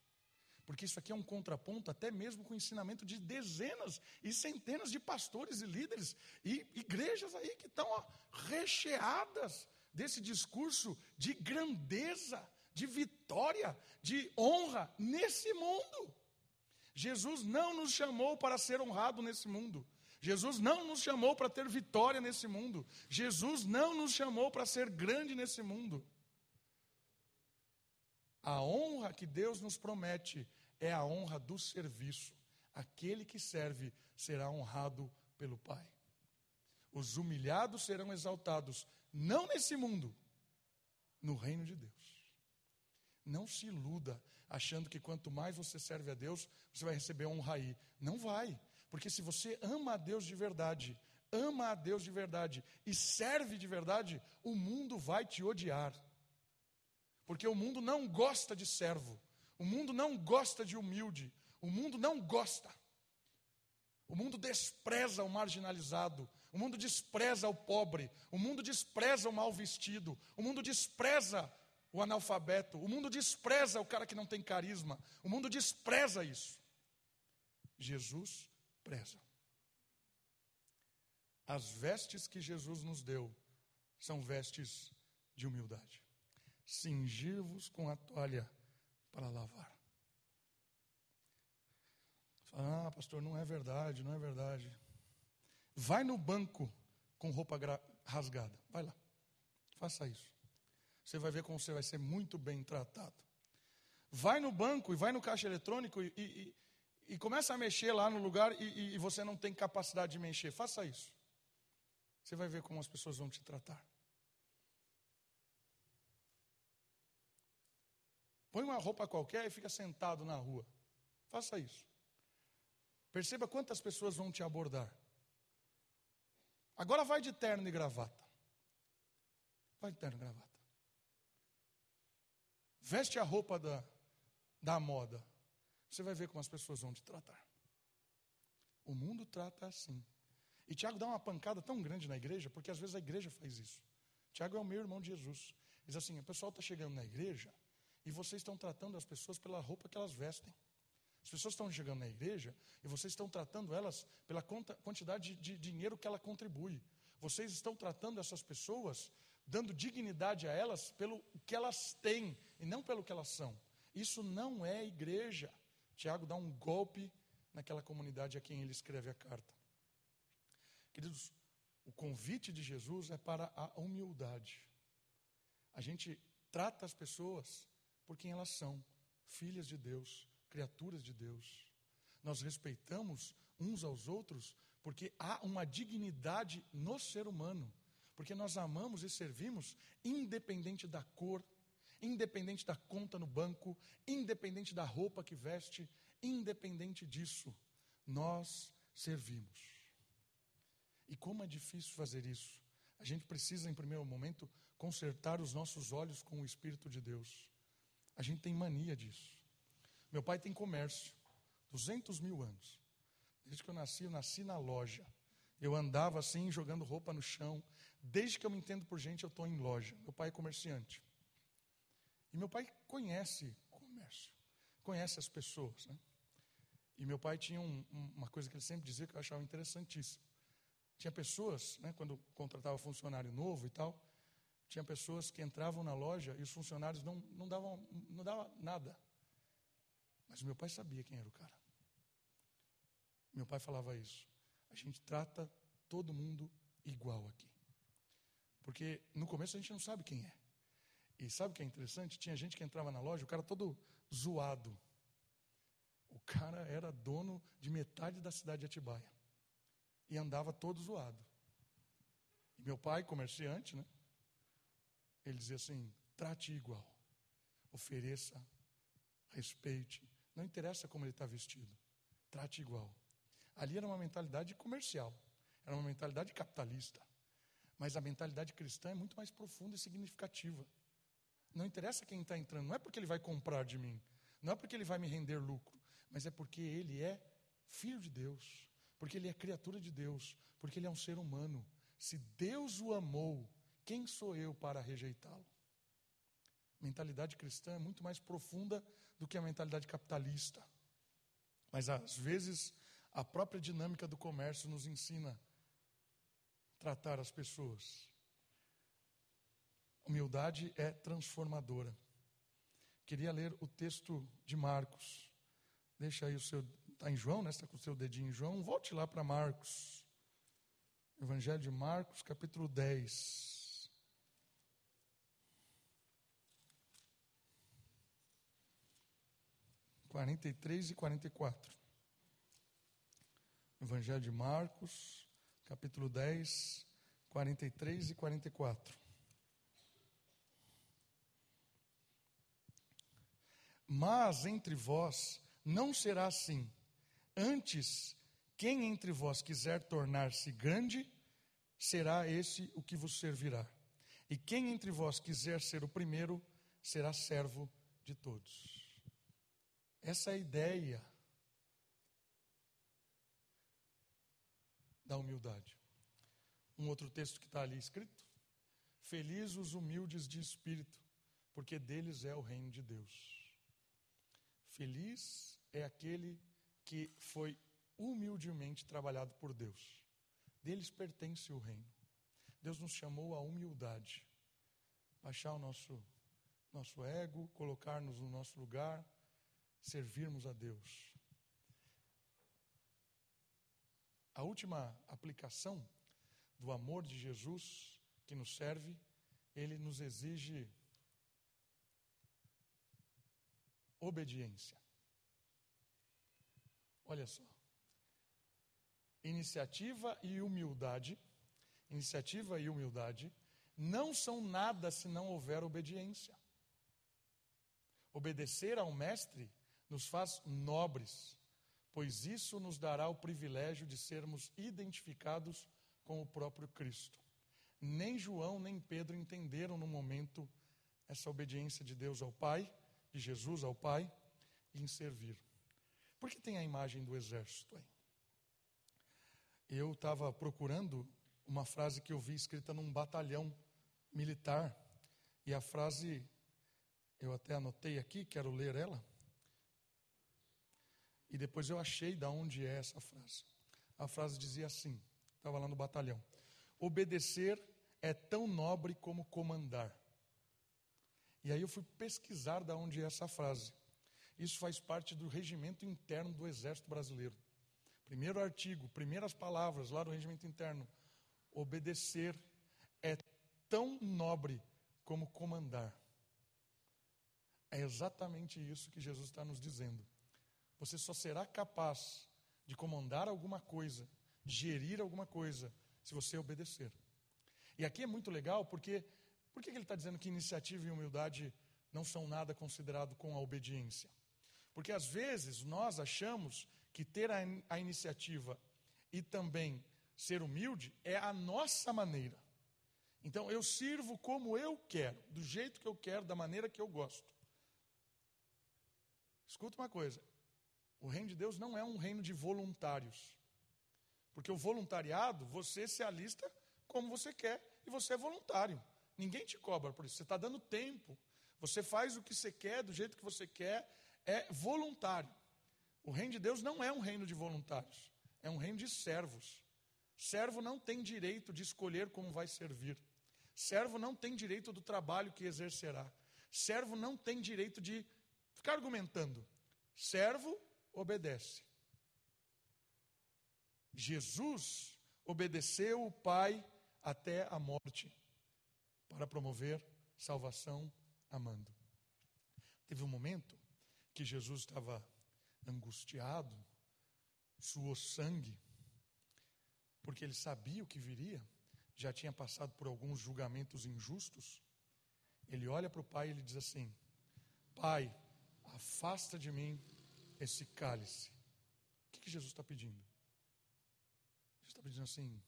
Speaker 1: Porque isso aqui é um contraponto até mesmo com o ensinamento de dezenas e centenas de pastores e líderes e igrejas aí que estão ó, recheadas desse discurso de grandeza, de vitória, de honra nesse mundo. Jesus não nos chamou para ser honrado nesse mundo. Jesus não nos chamou para ter vitória nesse mundo. Jesus não nos chamou para ser grande nesse mundo. A honra que Deus nos promete é a honra do serviço. Aquele que serve será honrado pelo Pai. Os humilhados serão exaltados, não nesse mundo, no reino de Deus. Não se iluda achando que quanto mais você serve a Deus, você vai receber honra aí. Não vai. Porque se você ama a Deus de verdade, ama a Deus de verdade e serve de verdade, o mundo vai te odiar. Porque o mundo não gosta de servo, o mundo não gosta de humilde, o mundo não gosta. O mundo despreza o marginalizado, O mundo despreza o pobre, o mundo despreza o mal vestido, o mundo despreza o analfabeto, o mundo despreza o cara que não tem carisma, o mundo despreza isso. Jesus preza. As vestes que Jesus nos deu são vestes de humildade. Cingir-vos com a toalha para lavar. Ah, pastor, não é verdade, não é verdade. Vai no banco com roupa rasgada. Vai lá. Faça isso. Você vai ver como você vai ser muito bem tratado. Vai no banco e vai no caixa eletrônico e, e, e começa a mexer lá no lugar e, e você não tem capacidade de mexer. Faça isso. Você vai ver como as pessoas vão te tratar. Põe uma roupa qualquer e fica sentado na rua. Faça isso. Perceba quantas pessoas vão te abordar. Agora vai de terno e gravata. Vai de terno e gravata. Veste a roupa da, da moda. Você vai ver como as pessoas vão te tratar. O mundo trata assim. E Tiago dá uma pancada tão grande na igreja, porque às vezes a igreja faz isso. Tiago é o meu irmão de Jesus. Diz assim: o pessoal está chegando na igreja e vocês estão tratando as pessoas pela roupa que elas vestem. As pessoas estão chegando na igreja e vocês estão tratando elas pela quantidade de dinheiro que ela contribui. Vocês estão tratando essas pessoas, dando dignidade a elas pelo que elas têm e não pelo que elas são. Isso não é igreja. Tiago dá um golpe naquela comunidade a quem ele escreve a carta. Queridos, o convite de Jesus é para a humildade. A gente trata as pessoas por quem elas são, filhas de Deus, criaturas de Deus. Nós respeitamos uns aos outros porque há uma dignidade no ser humano, porque nós amamos e servimos independente da cor, independente da conta no banco, independente da roupa que veste, independente disso, nós servimos. E como é difícil fazer isso? A gente precisa, em primeiro momento, consertar os nossos olhos com o Espírito de Deus. A gente tem mania disso. Meu pai tem comércio, 200 mil anos. Desde que eu nasci, eu nasci na loja. Eu andava assim, jogando roupa no chão. Desde que eu me entendo por gente, eu estou em loja. Meu pai é comerciante. E meu pai conhece comércio, conhece as pessoas. Né? E meu pai tinha um, uma coisa que ele sempre dizia que eu achava interessantíssima. Tinha pessoas, né, quando contratava funcionário novo e tal, tinha pessoas que entravam na loja e os funcionários não, não, davam, não davam nada. Mas meu pai sabia quem era o cara. Meu pai falava isso. A gente trata todo mundo igual aqui. Porque no começo a gente não sabe quem é. E sabe o que é interessante? Tinha gente que entrava na loja, o cara todo zoado. O cara era dono de metade da cidade de Atibaia. E andava todo zoado. E meu pai, comerciante, né? Ele dizia assim: trate igual, ofereça, respeite, não interessa como ele está vestido, trate igual. Ali era uma mentalidade comercial, era uma mentalidade capitalista. Mas a mentalidade cristã é muito mais profunda e significativa. Não interessa quem está entrando, não é porque ele vai comprar de mim, não é porque ele vai me render lucro, mas é porque ele é filho de Deus, porque ele é criatura de Deus, porque ele é um ser humano. Se Deus o amou, quem sou eu para rejeitá-lo? Mentalidade cristã é muito mais profunda do que a mentalidade capitalista. Mas às vezes a própria dinâmica do comércio nos ensina a tratar as pessoas. Humildade é transformadora. Queria ler o texto de Marcos. Deixa aí o seu. Está em João, né? Está com o seu dedinho em João. Volte lá para Marcos. Evangelho de Marcos, capítulo 10. 43 e 44. Evangelho de Marcos, capítulo 10, 43 e 44. Mas entre vós não será assim. Antes, quem entre vós quiser tornar-se grande, será esse o que vos servirá. E quem entre vós quiser ser o primeiro, será servo de todos. Essa ideia da humildade. um outro texto que está ali escrito? Felizes os humildes de espírito, porque deles é o reino de Deus. Feliz é aquele que foi humildemente trabalhado por Deus. Deles pertence o reino. Deus nos chamou à humildade. Baixar o nosso, nosso ego, colocar-nos no nosso lugar, servirmos a Deus. A última aplicação do amor de Jesus que nos serve, ele nos exige obediência. Olha só. Iniciativa e humildade, iniciativa e humildade não são nada se não houver obediência. Obedecer ao mestre nos faz nobres, pois isso nos dará o privilégio de sermos identificados com o próprio Cristo. Nem João nem Pedro entenderam no momento essa obediência de Deus ao Pai, de Jesus ao Pai, em servir. Por que tem a imagem do exército aí? Eu estava procurando uma frase que eu vi escrita num batalhão militar, e a frase, eu até anotei aqui, quero ler ela. E depois eu achei de onde é essa frase. A frase dizia assim: estava lá no batalhão. Obedecer é tão nobre como comandar. E aí eu fui pesquisar de onde é essa frase. Isso faz parte do regimento interno do Exército Brasileiro. Primeiro artigo, primeiras palavras lá do regimento interno. Obedecer é tão nobre como comandar. É exatamente isso que Jesus está nos dizendo. Você só será capaz de comandar alguma coisa, de gerir alguma coisa, se você obedecer. E aqui é muito legal porque por que ele está dizendo que iniciativa e humildade não são nada considerado com a obediência? Porque às vezes nós achamos que ter a, a iniciativa e também ser humilde é a nossa maneira. Então eu sirvo como eu quero, do jeito que eu quero, da maneira que eu gosto. Escuta uma coisa: o reino de Deus não é um reino de voluntários. Porque o voluntariado, você se alista como você quer e você é voluntário. Ninguém te cobra por isso. Você está dando tempo. Você faz o que você quer, do jeito que você quer. É voluntário. O reino de Deus não é um reino de voluntários. É um reino de servos. Servo não tem direito de escolher como vai servir. Servo não tem direito do trabalho que exercerá. Servo não tem direito de ficar argumentando. Servo obedece. Jesus obedeceu o Pai até a morte para promover salvação amando. Teve um momento que Jesus estava angustiado, suou sangue, porque ele sabia o que viria, já tinha passado por alguns julgamentos injustos. Ele olha para o pai e ele diz assim: Pai, afasta de mim esse cálice. O que, que Jesus está pedindo? está pedindo assim: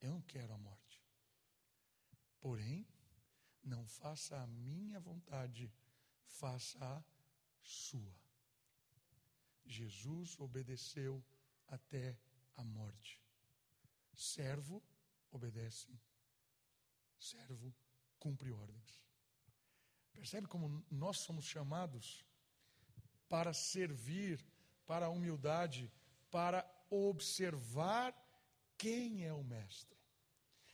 Speaker 1: eu não quero a morte. Porém, não faça a minha vontade, faça a sua. Jesus obedeceu até a morte. Servo obedece, servo cumpre ordens. Percebe como nós somos chamados para servir, para a humildade, para observar quem é o Mestre.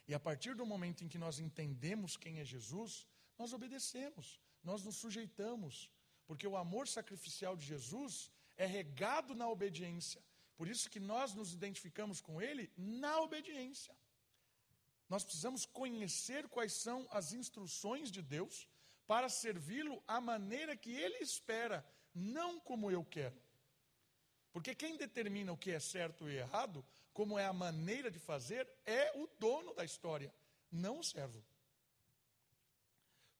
Speaker 1: E a partir do momento em que nós entendemos quem é Jesus, nós obedecemos, nós nos sujeitamos, porque o amor sacrificial de Jesus é regado na obediência. Por isso que nós nos identificamos com Ele na obediência. Nós precisamos conhecer quais são as instruções de Deus para servi-lo à maneira que Ele espera, não como eu quero. Porque quem determina o que é certo e errado, como é a maneira de fazer, é o dono da história, não o servo.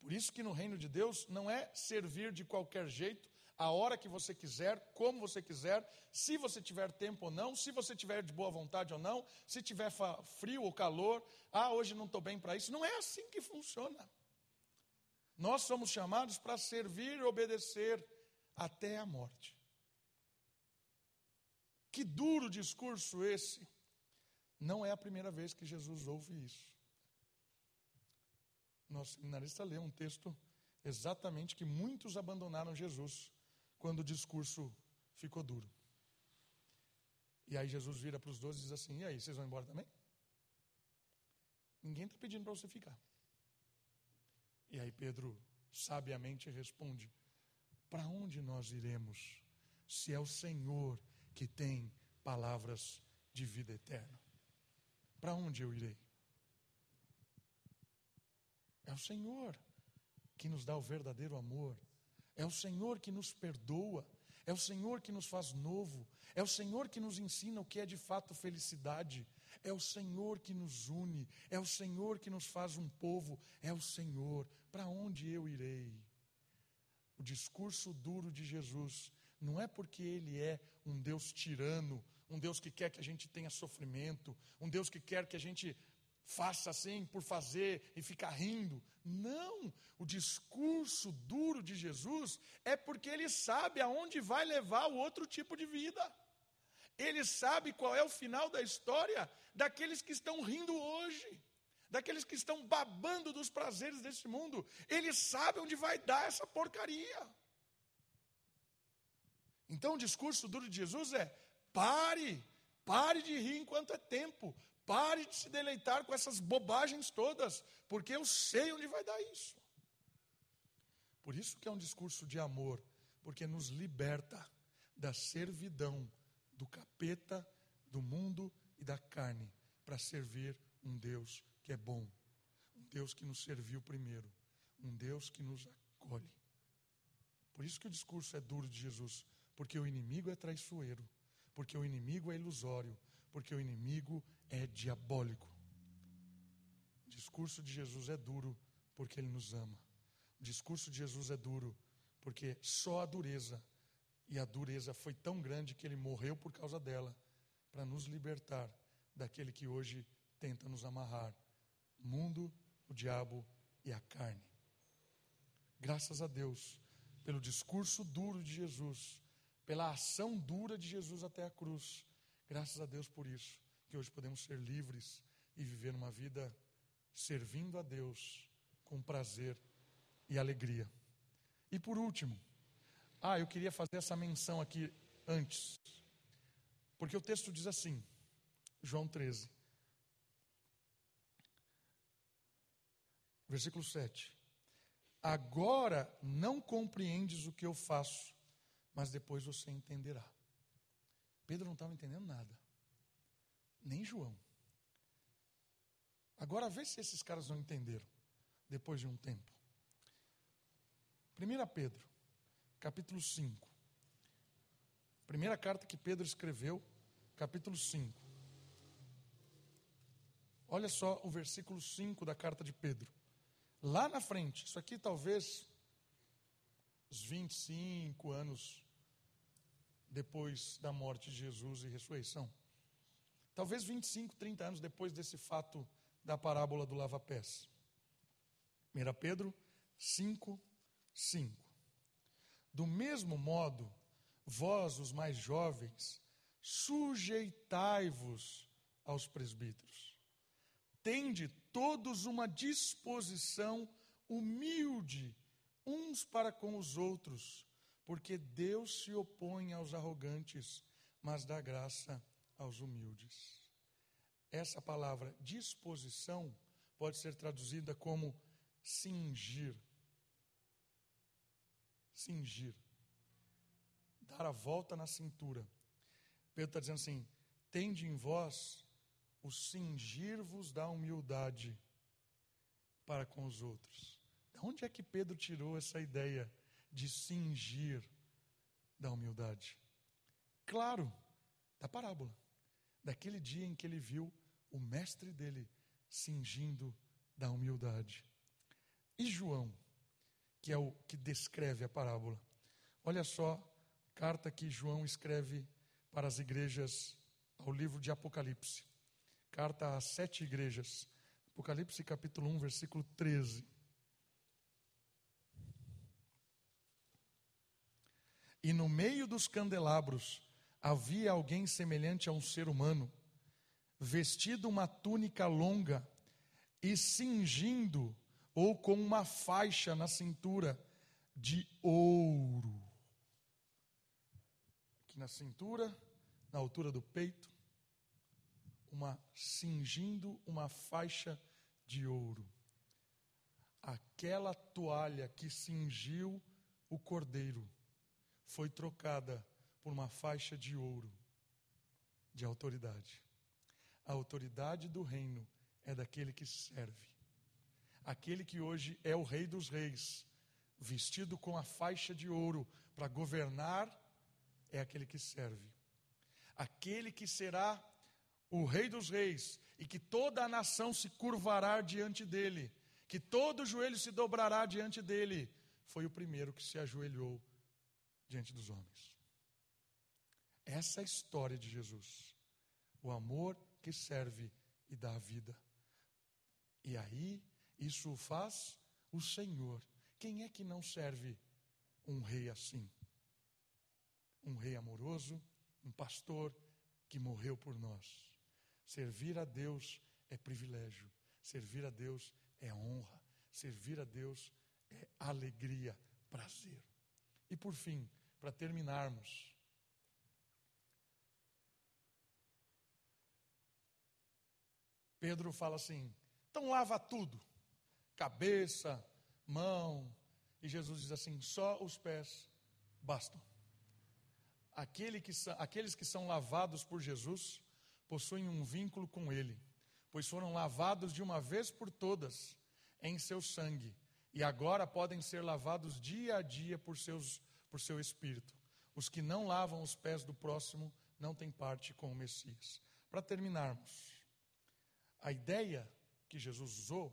Speaker 1: Por isso que no reino de Deus não é servir de qualquer jeito, a hora que você quiser, como você quiser, se você tiver tempo ou não, se você tiver de boa vontade ou não, se tiver frio ou calor, ah, hoje não estou bem para isso. Não é assim que funciona. Nós somos chamados para servir e obedecer até a morte. Que duro discurso esse Não é a primeira vez que Jesus ouve isso. Nosso seminarista lê um texto exatamente que muitos abandonaram Jesus quando o discurso ficou duro. E aí Jesus vira para os doze e diz assim: E aí, vocês vão embora também? Ninguém está pedindo para você ficar. E aí Pedro sabiamente responde: Para onde nós iremos, se é o Senhor que tem palavras de vida eterna? Para onde eu irei? É o Senhor que nos dá o verdadeiro amor. É o Senhor que nos perdoa. É o Senhor que nos faz novo. É o Senhor que nos ensina o que é de fato felicidade. É o Senhor que nos une. É o Senhor que nos faz um povo. É o Senhor. Para onde eu irei? O discurso duro de Jesus não é porque ele é um Deus tirano, um Deus que quer que a gente tenha sofrimento, um Deus que quer que a gente faça assim por fazer e ficar rindo. Não, o discurso duro de Jesus é porque ele sabe aonde vai levar o outro tipo de vida. Ele sabe qual é o final da história daqueles que estão rindo hoje, daqueles que estão babando dos prazeres desse mundo. Ele sabe onde vai dar essa porcaria. Então o discurso duro de Jesus é: pare, pare de rir enquanto é tempo, Pare de se deleitar com essas bobagens todas, porque eu sei onde vai dar isso. Por isso que é um discurso de amor, porque nos liberta da servidão do capeta, do mundo e da carne, para servir um Deus que é bom, um Deus que nos serviu primeiro, um Deus que nos acolhe. Por isso que o discurso é duro de Jesus, porque o inimigo é traiçoeiro, porque o inimigo é ilusório, porque o inimigo é diabólico. O discurso de Jesus é duro porque ele nos ama. O discurso de Jesus é duro porque só a dureza, e a dureza foi tão grande que ele morreu por causa dela, para nos libertar daquele que hoje tenta nos amarrar o mundo, o diabo e a carne. Graças a Deus pelo discurso duro de Jesus, pela ação dura de Jesus até a cruz. Graças a Deus por isso que hoje podemos ser livres e viver uma vida servindo a Deus com prazer e alegria. E por último, ah, eu queria fazer essa menção aqui antes, porque o texto diz assim, João 13, versículo 7. Agora não compreendes o que eu faço, mas depois você entenderá. Pedro não estava entendendo nada nem João. Agora vê se esses caras não entenderam, depois de um tempo. 1 Pedro, capítulo 5. Primeira carta que Pedro escreveu, capítulo 5. Olha só o versículo 5 da carta de Pedro. Lá na frente, isso aqui talvez os 25 anos depois da morte de Jesus e ressurreição. Talvez 25, 30 anos depois desse fato da parábola do lava-pés. 1 Pedro 5, 5. Do mesmo modo, vós, os mais jovens, sujeitai-vos aos presbíteros. Tende todos uma disposição humilde uns para com os outros, porque Deus se opõe aos arrogantes, mas dá graça aos humildes. Essa palavra disposição pode ser traduzida como cingir. Cingir. Dar a volta na cintura. Pedro está dizendo assim: tende em vós o cingir-vos da humildade para com os outros. De onde é que Pedro tirou essa ideia de cingir da humildade? Claro, da parábola daquele dia em que ele viu o mestre dele cingindo da humildade. E João, que é o que descreve a parábola. Olha só, carta que João escreve para as igrejas ao livro de Apocalipse. Carta às sete igrejas. Apocalipse capítulo 1, versículo 13. E no meio dos candelabros havia alguém semelhante a um ser humano, vestido uma túnica longa e cingindo ou com uma faixa na cintura de ouro. Aqui na cintura, na altura do peito, uma cingindo uma faixa de ouro. Aquela toalha que cingiu o cordeiro foi trocada por uma faixa de ouro de autoridade. A autoridade do reino é daquele que serve. Aquele que hoje é o Rei dos Reis, vestido com a faixa de ouro para governar, é aquele que serve. Aquele que será o Rei dos Reis e que toda a nação se curvará diante dele, que todo joelho se dobrará diante dele, foi o primeiro que se ajoelhou diante dos homens. Essa é a história de Jesus. O amor que serve e dá a vida. E aí, isso faz o Senhor. Quem é que não serve um rei assim? Um rei amoroso, um pastor que morreu por nós. Servir a Deus é privilégio, servir a Deus é honra, servir a Deus é alegria, prazer. E por fim, para terminarmos, Pedro fala assim: então lava tudo, cabeça, mão. E Jesus diz assim: só os pés bastam. Aquele que, aqueles que são lavados por Jesus possuem um vínculo com Ele, pois foram lavados de uma vez por todas em seu sangue, e agora podem ser lavados dia a dia por, seus, por seu Espírito. Os que não lavam os pés do próximo não têm parte com o Messias. Para terminarmos, a ideia que Jesus usou,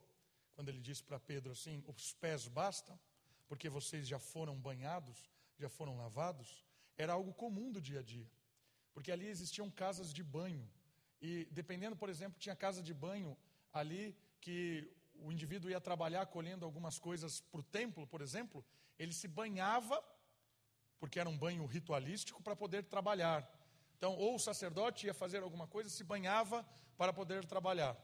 Speaker 1: quando ele disse para Pedro assim: os pés bastam, porque vocês já foram banhados, já foram lavados, era algo comum do dia a dia. Porque ali existiam casas de banho. E dependendo, por exemplo, tinha casa de banho ali que o indivíduo ia trabalhar colhendo algumas coisas para o templo, por exemplo, ele se banhava, porque era um banho ritualístico, para poder trabalhar. Então, ou o sacerdote ia fazer alguma coisa, se banhava para poder trabalhar.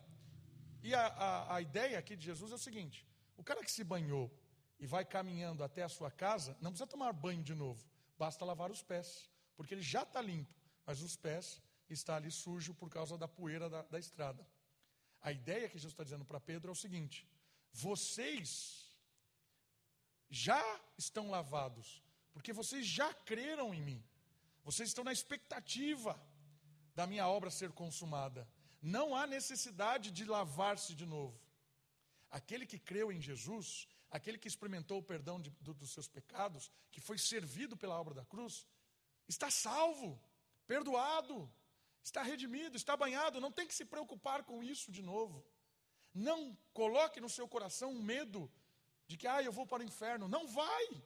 Speaker 1: E a, a, a ideia aqui de Jesus é o seguinte: o cara que se banhou e vai caminhando até a sua casa, não precisa tomar banho de novo, basta lavar os pés, porque ele já está limpo, mas os pés está ali sujo por causa da poeira da, da estrada. A ideia que Jesus está dizendo para Pedro é o seguinte: vocês já estão lavados, porque vocês já creram em mim. Vocês estão na expectativa da minha obra ser consumada. Não há necessidade de lavar-se de novo. Aquele que creu em Jesus, aquele que experimentou o perdão de, do, dos seus pecados, que foi servido pela obra da cruz, está salvo, perdoado, está redimido, está banhado, não tem que se preocupar com isso de novo. Não coloque no seu coração um medo de que, ah, eu vou para o inferno. Não vai.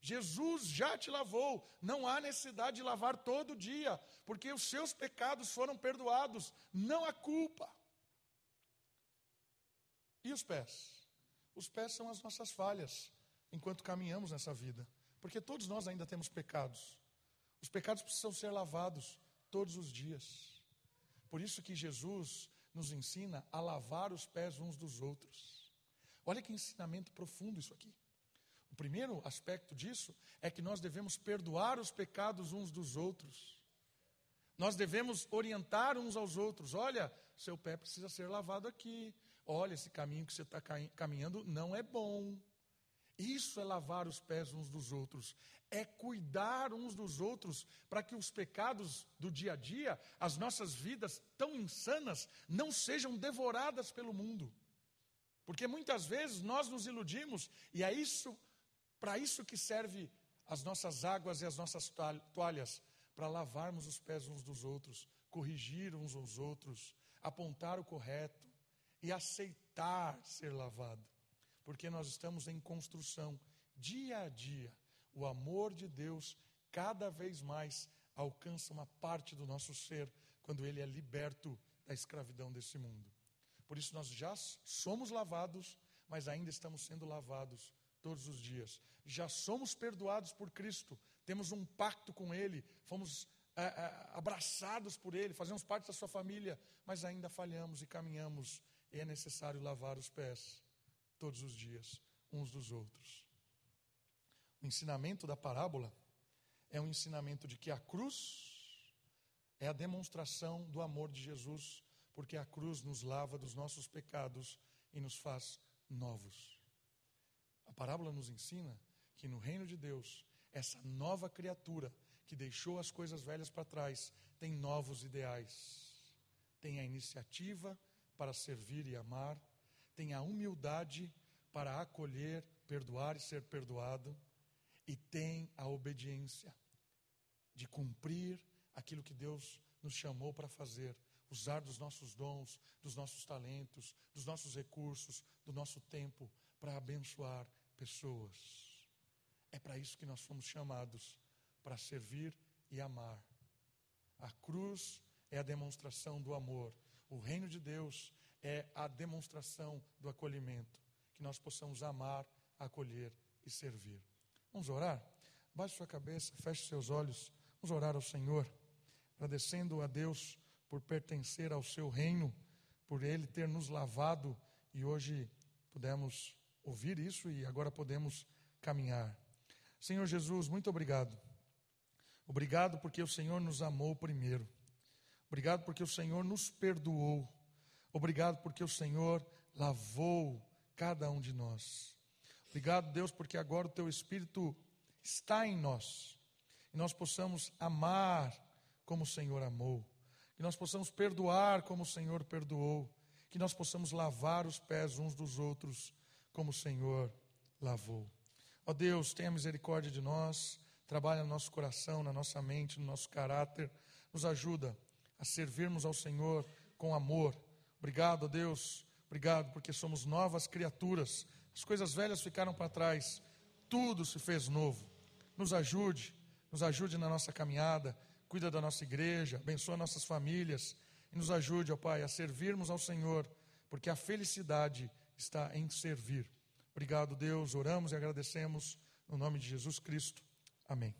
Speaker 1: Jesus já te lavou, não há necessidade de lavar todo dia, porque os seus pecados foram perdoados, não há culpa. E os pés? Os pés são as nossas falhas enquanto caminhamos nessa vida, porque todos nós ainda temos pecados. Os pecados precisam ser lavados todos os dias. Por isso que Jesus nos ensina a lavar os pés uns dos outros. Olha que ensinamento profundo isso aqui. O primeiro aspecto disso é que nós devemos perdoar os pecados uns dos outros. Nós devemos orientar uns aos outros. Olha, seu pé precisa ser lavado aqui. Olha, esse caminho que você está caminhando não é bom. Isso é lavar os pés uns dos outros, é cuidar uns dos outros para que os pecados do dia a dia, as nossas vidas tão insanas, não sejam devoradas pelo mundo. Porque muitas vezes nós nos iludimos e é isso para isso que serve as nossas águas e as nossas toalhas, para lavarmos os pés uns dos outros, corrigir uns aos outros, apontar o correto e aceitar ser lavado. Porque nós estamos em construção dia a dia. O amor de Deus cada vez mais alcança uma parte do nosso ser quando ele é liberto da escravidão desse mundo. Por isso nós já somos lavados, mas ainda estamos sendo lavados todos os dias. Já somos perdoados por Cristo, temos um pacto com Ele, fomos é, é, abraçados por Ele, fazemos parte da Sua família, mas ainda falhamos e caminhamos, e é necessário lavar os pés todos os dias, uns dos outros. O ensinamento da parábola é um ensinamento de que a cruz é a demonstração do amor de Jesus, porque a cruz nos lava dos nossos pecados e nos faz novos. A parábola nos ensina que no reino de Deus, essa nova criatura que deixou as coisas velhas para trás tem novos ideais, tem a iniciativa para servir e amar, tem a humildade para acolher, perdoar e ser perdoado, e tem a obediência de cumprir aquilo que Deus nos chamou para fazer, usar dos nossos dons, dos nossos talentos, dos nossos recursos, do nosso tempo para abençoar pessoas. É para isso que nós fomos chamados para servir e amar. A cruz é a demonstração do amor. O reino de Deus é a demonstração do acolhimento. Que nós possamos amar, acolher e servir. Vamos orar? Baixe sua cabeça, feche seus olhos. Vamos orar ao Senhor, agradecendo a Deus por pertencer ao seu reino, por Ele ter nos lavado e hoje pudemos ouvir isso e agora podemos caminhar. Senhor Jesus, muito obrigado. Obrigado porque o Senhor nos amou primeiro. Obrigado porque o Senhor nos perdoou. Obrigado porque o Senhor lavou cada um de nós. Obrigado, Deus, porque agora o teu Espírito está em nós. E nós possamos amar como o Senhor amou. Que nós possamos perdoar como o Senhor perdoou. Que nós possamos lavar os pés uns dos outros como o Senhor lavou. Ó Deus, tenha misericórdia de nós, trabalha no nosso coração, na nossa mente, no nosso caráter, nos ajuda a servirmos ao Senhor com amor. Obrigado, Deus, obrigado porque somos novas criaturas. As coisas velhas ficaram para trás, tudo se fez novo. Nos ajude, nos ajude na nossa caminhada, cuida da nossa igreja, abençoa nossas famílias e nos ajude, ó Pai, a servirmos ao Senhor, porque a felicidade está em servir. Obrigado, Deus. Oramos e agradecemos no nome de Jesus Cristo. Amém.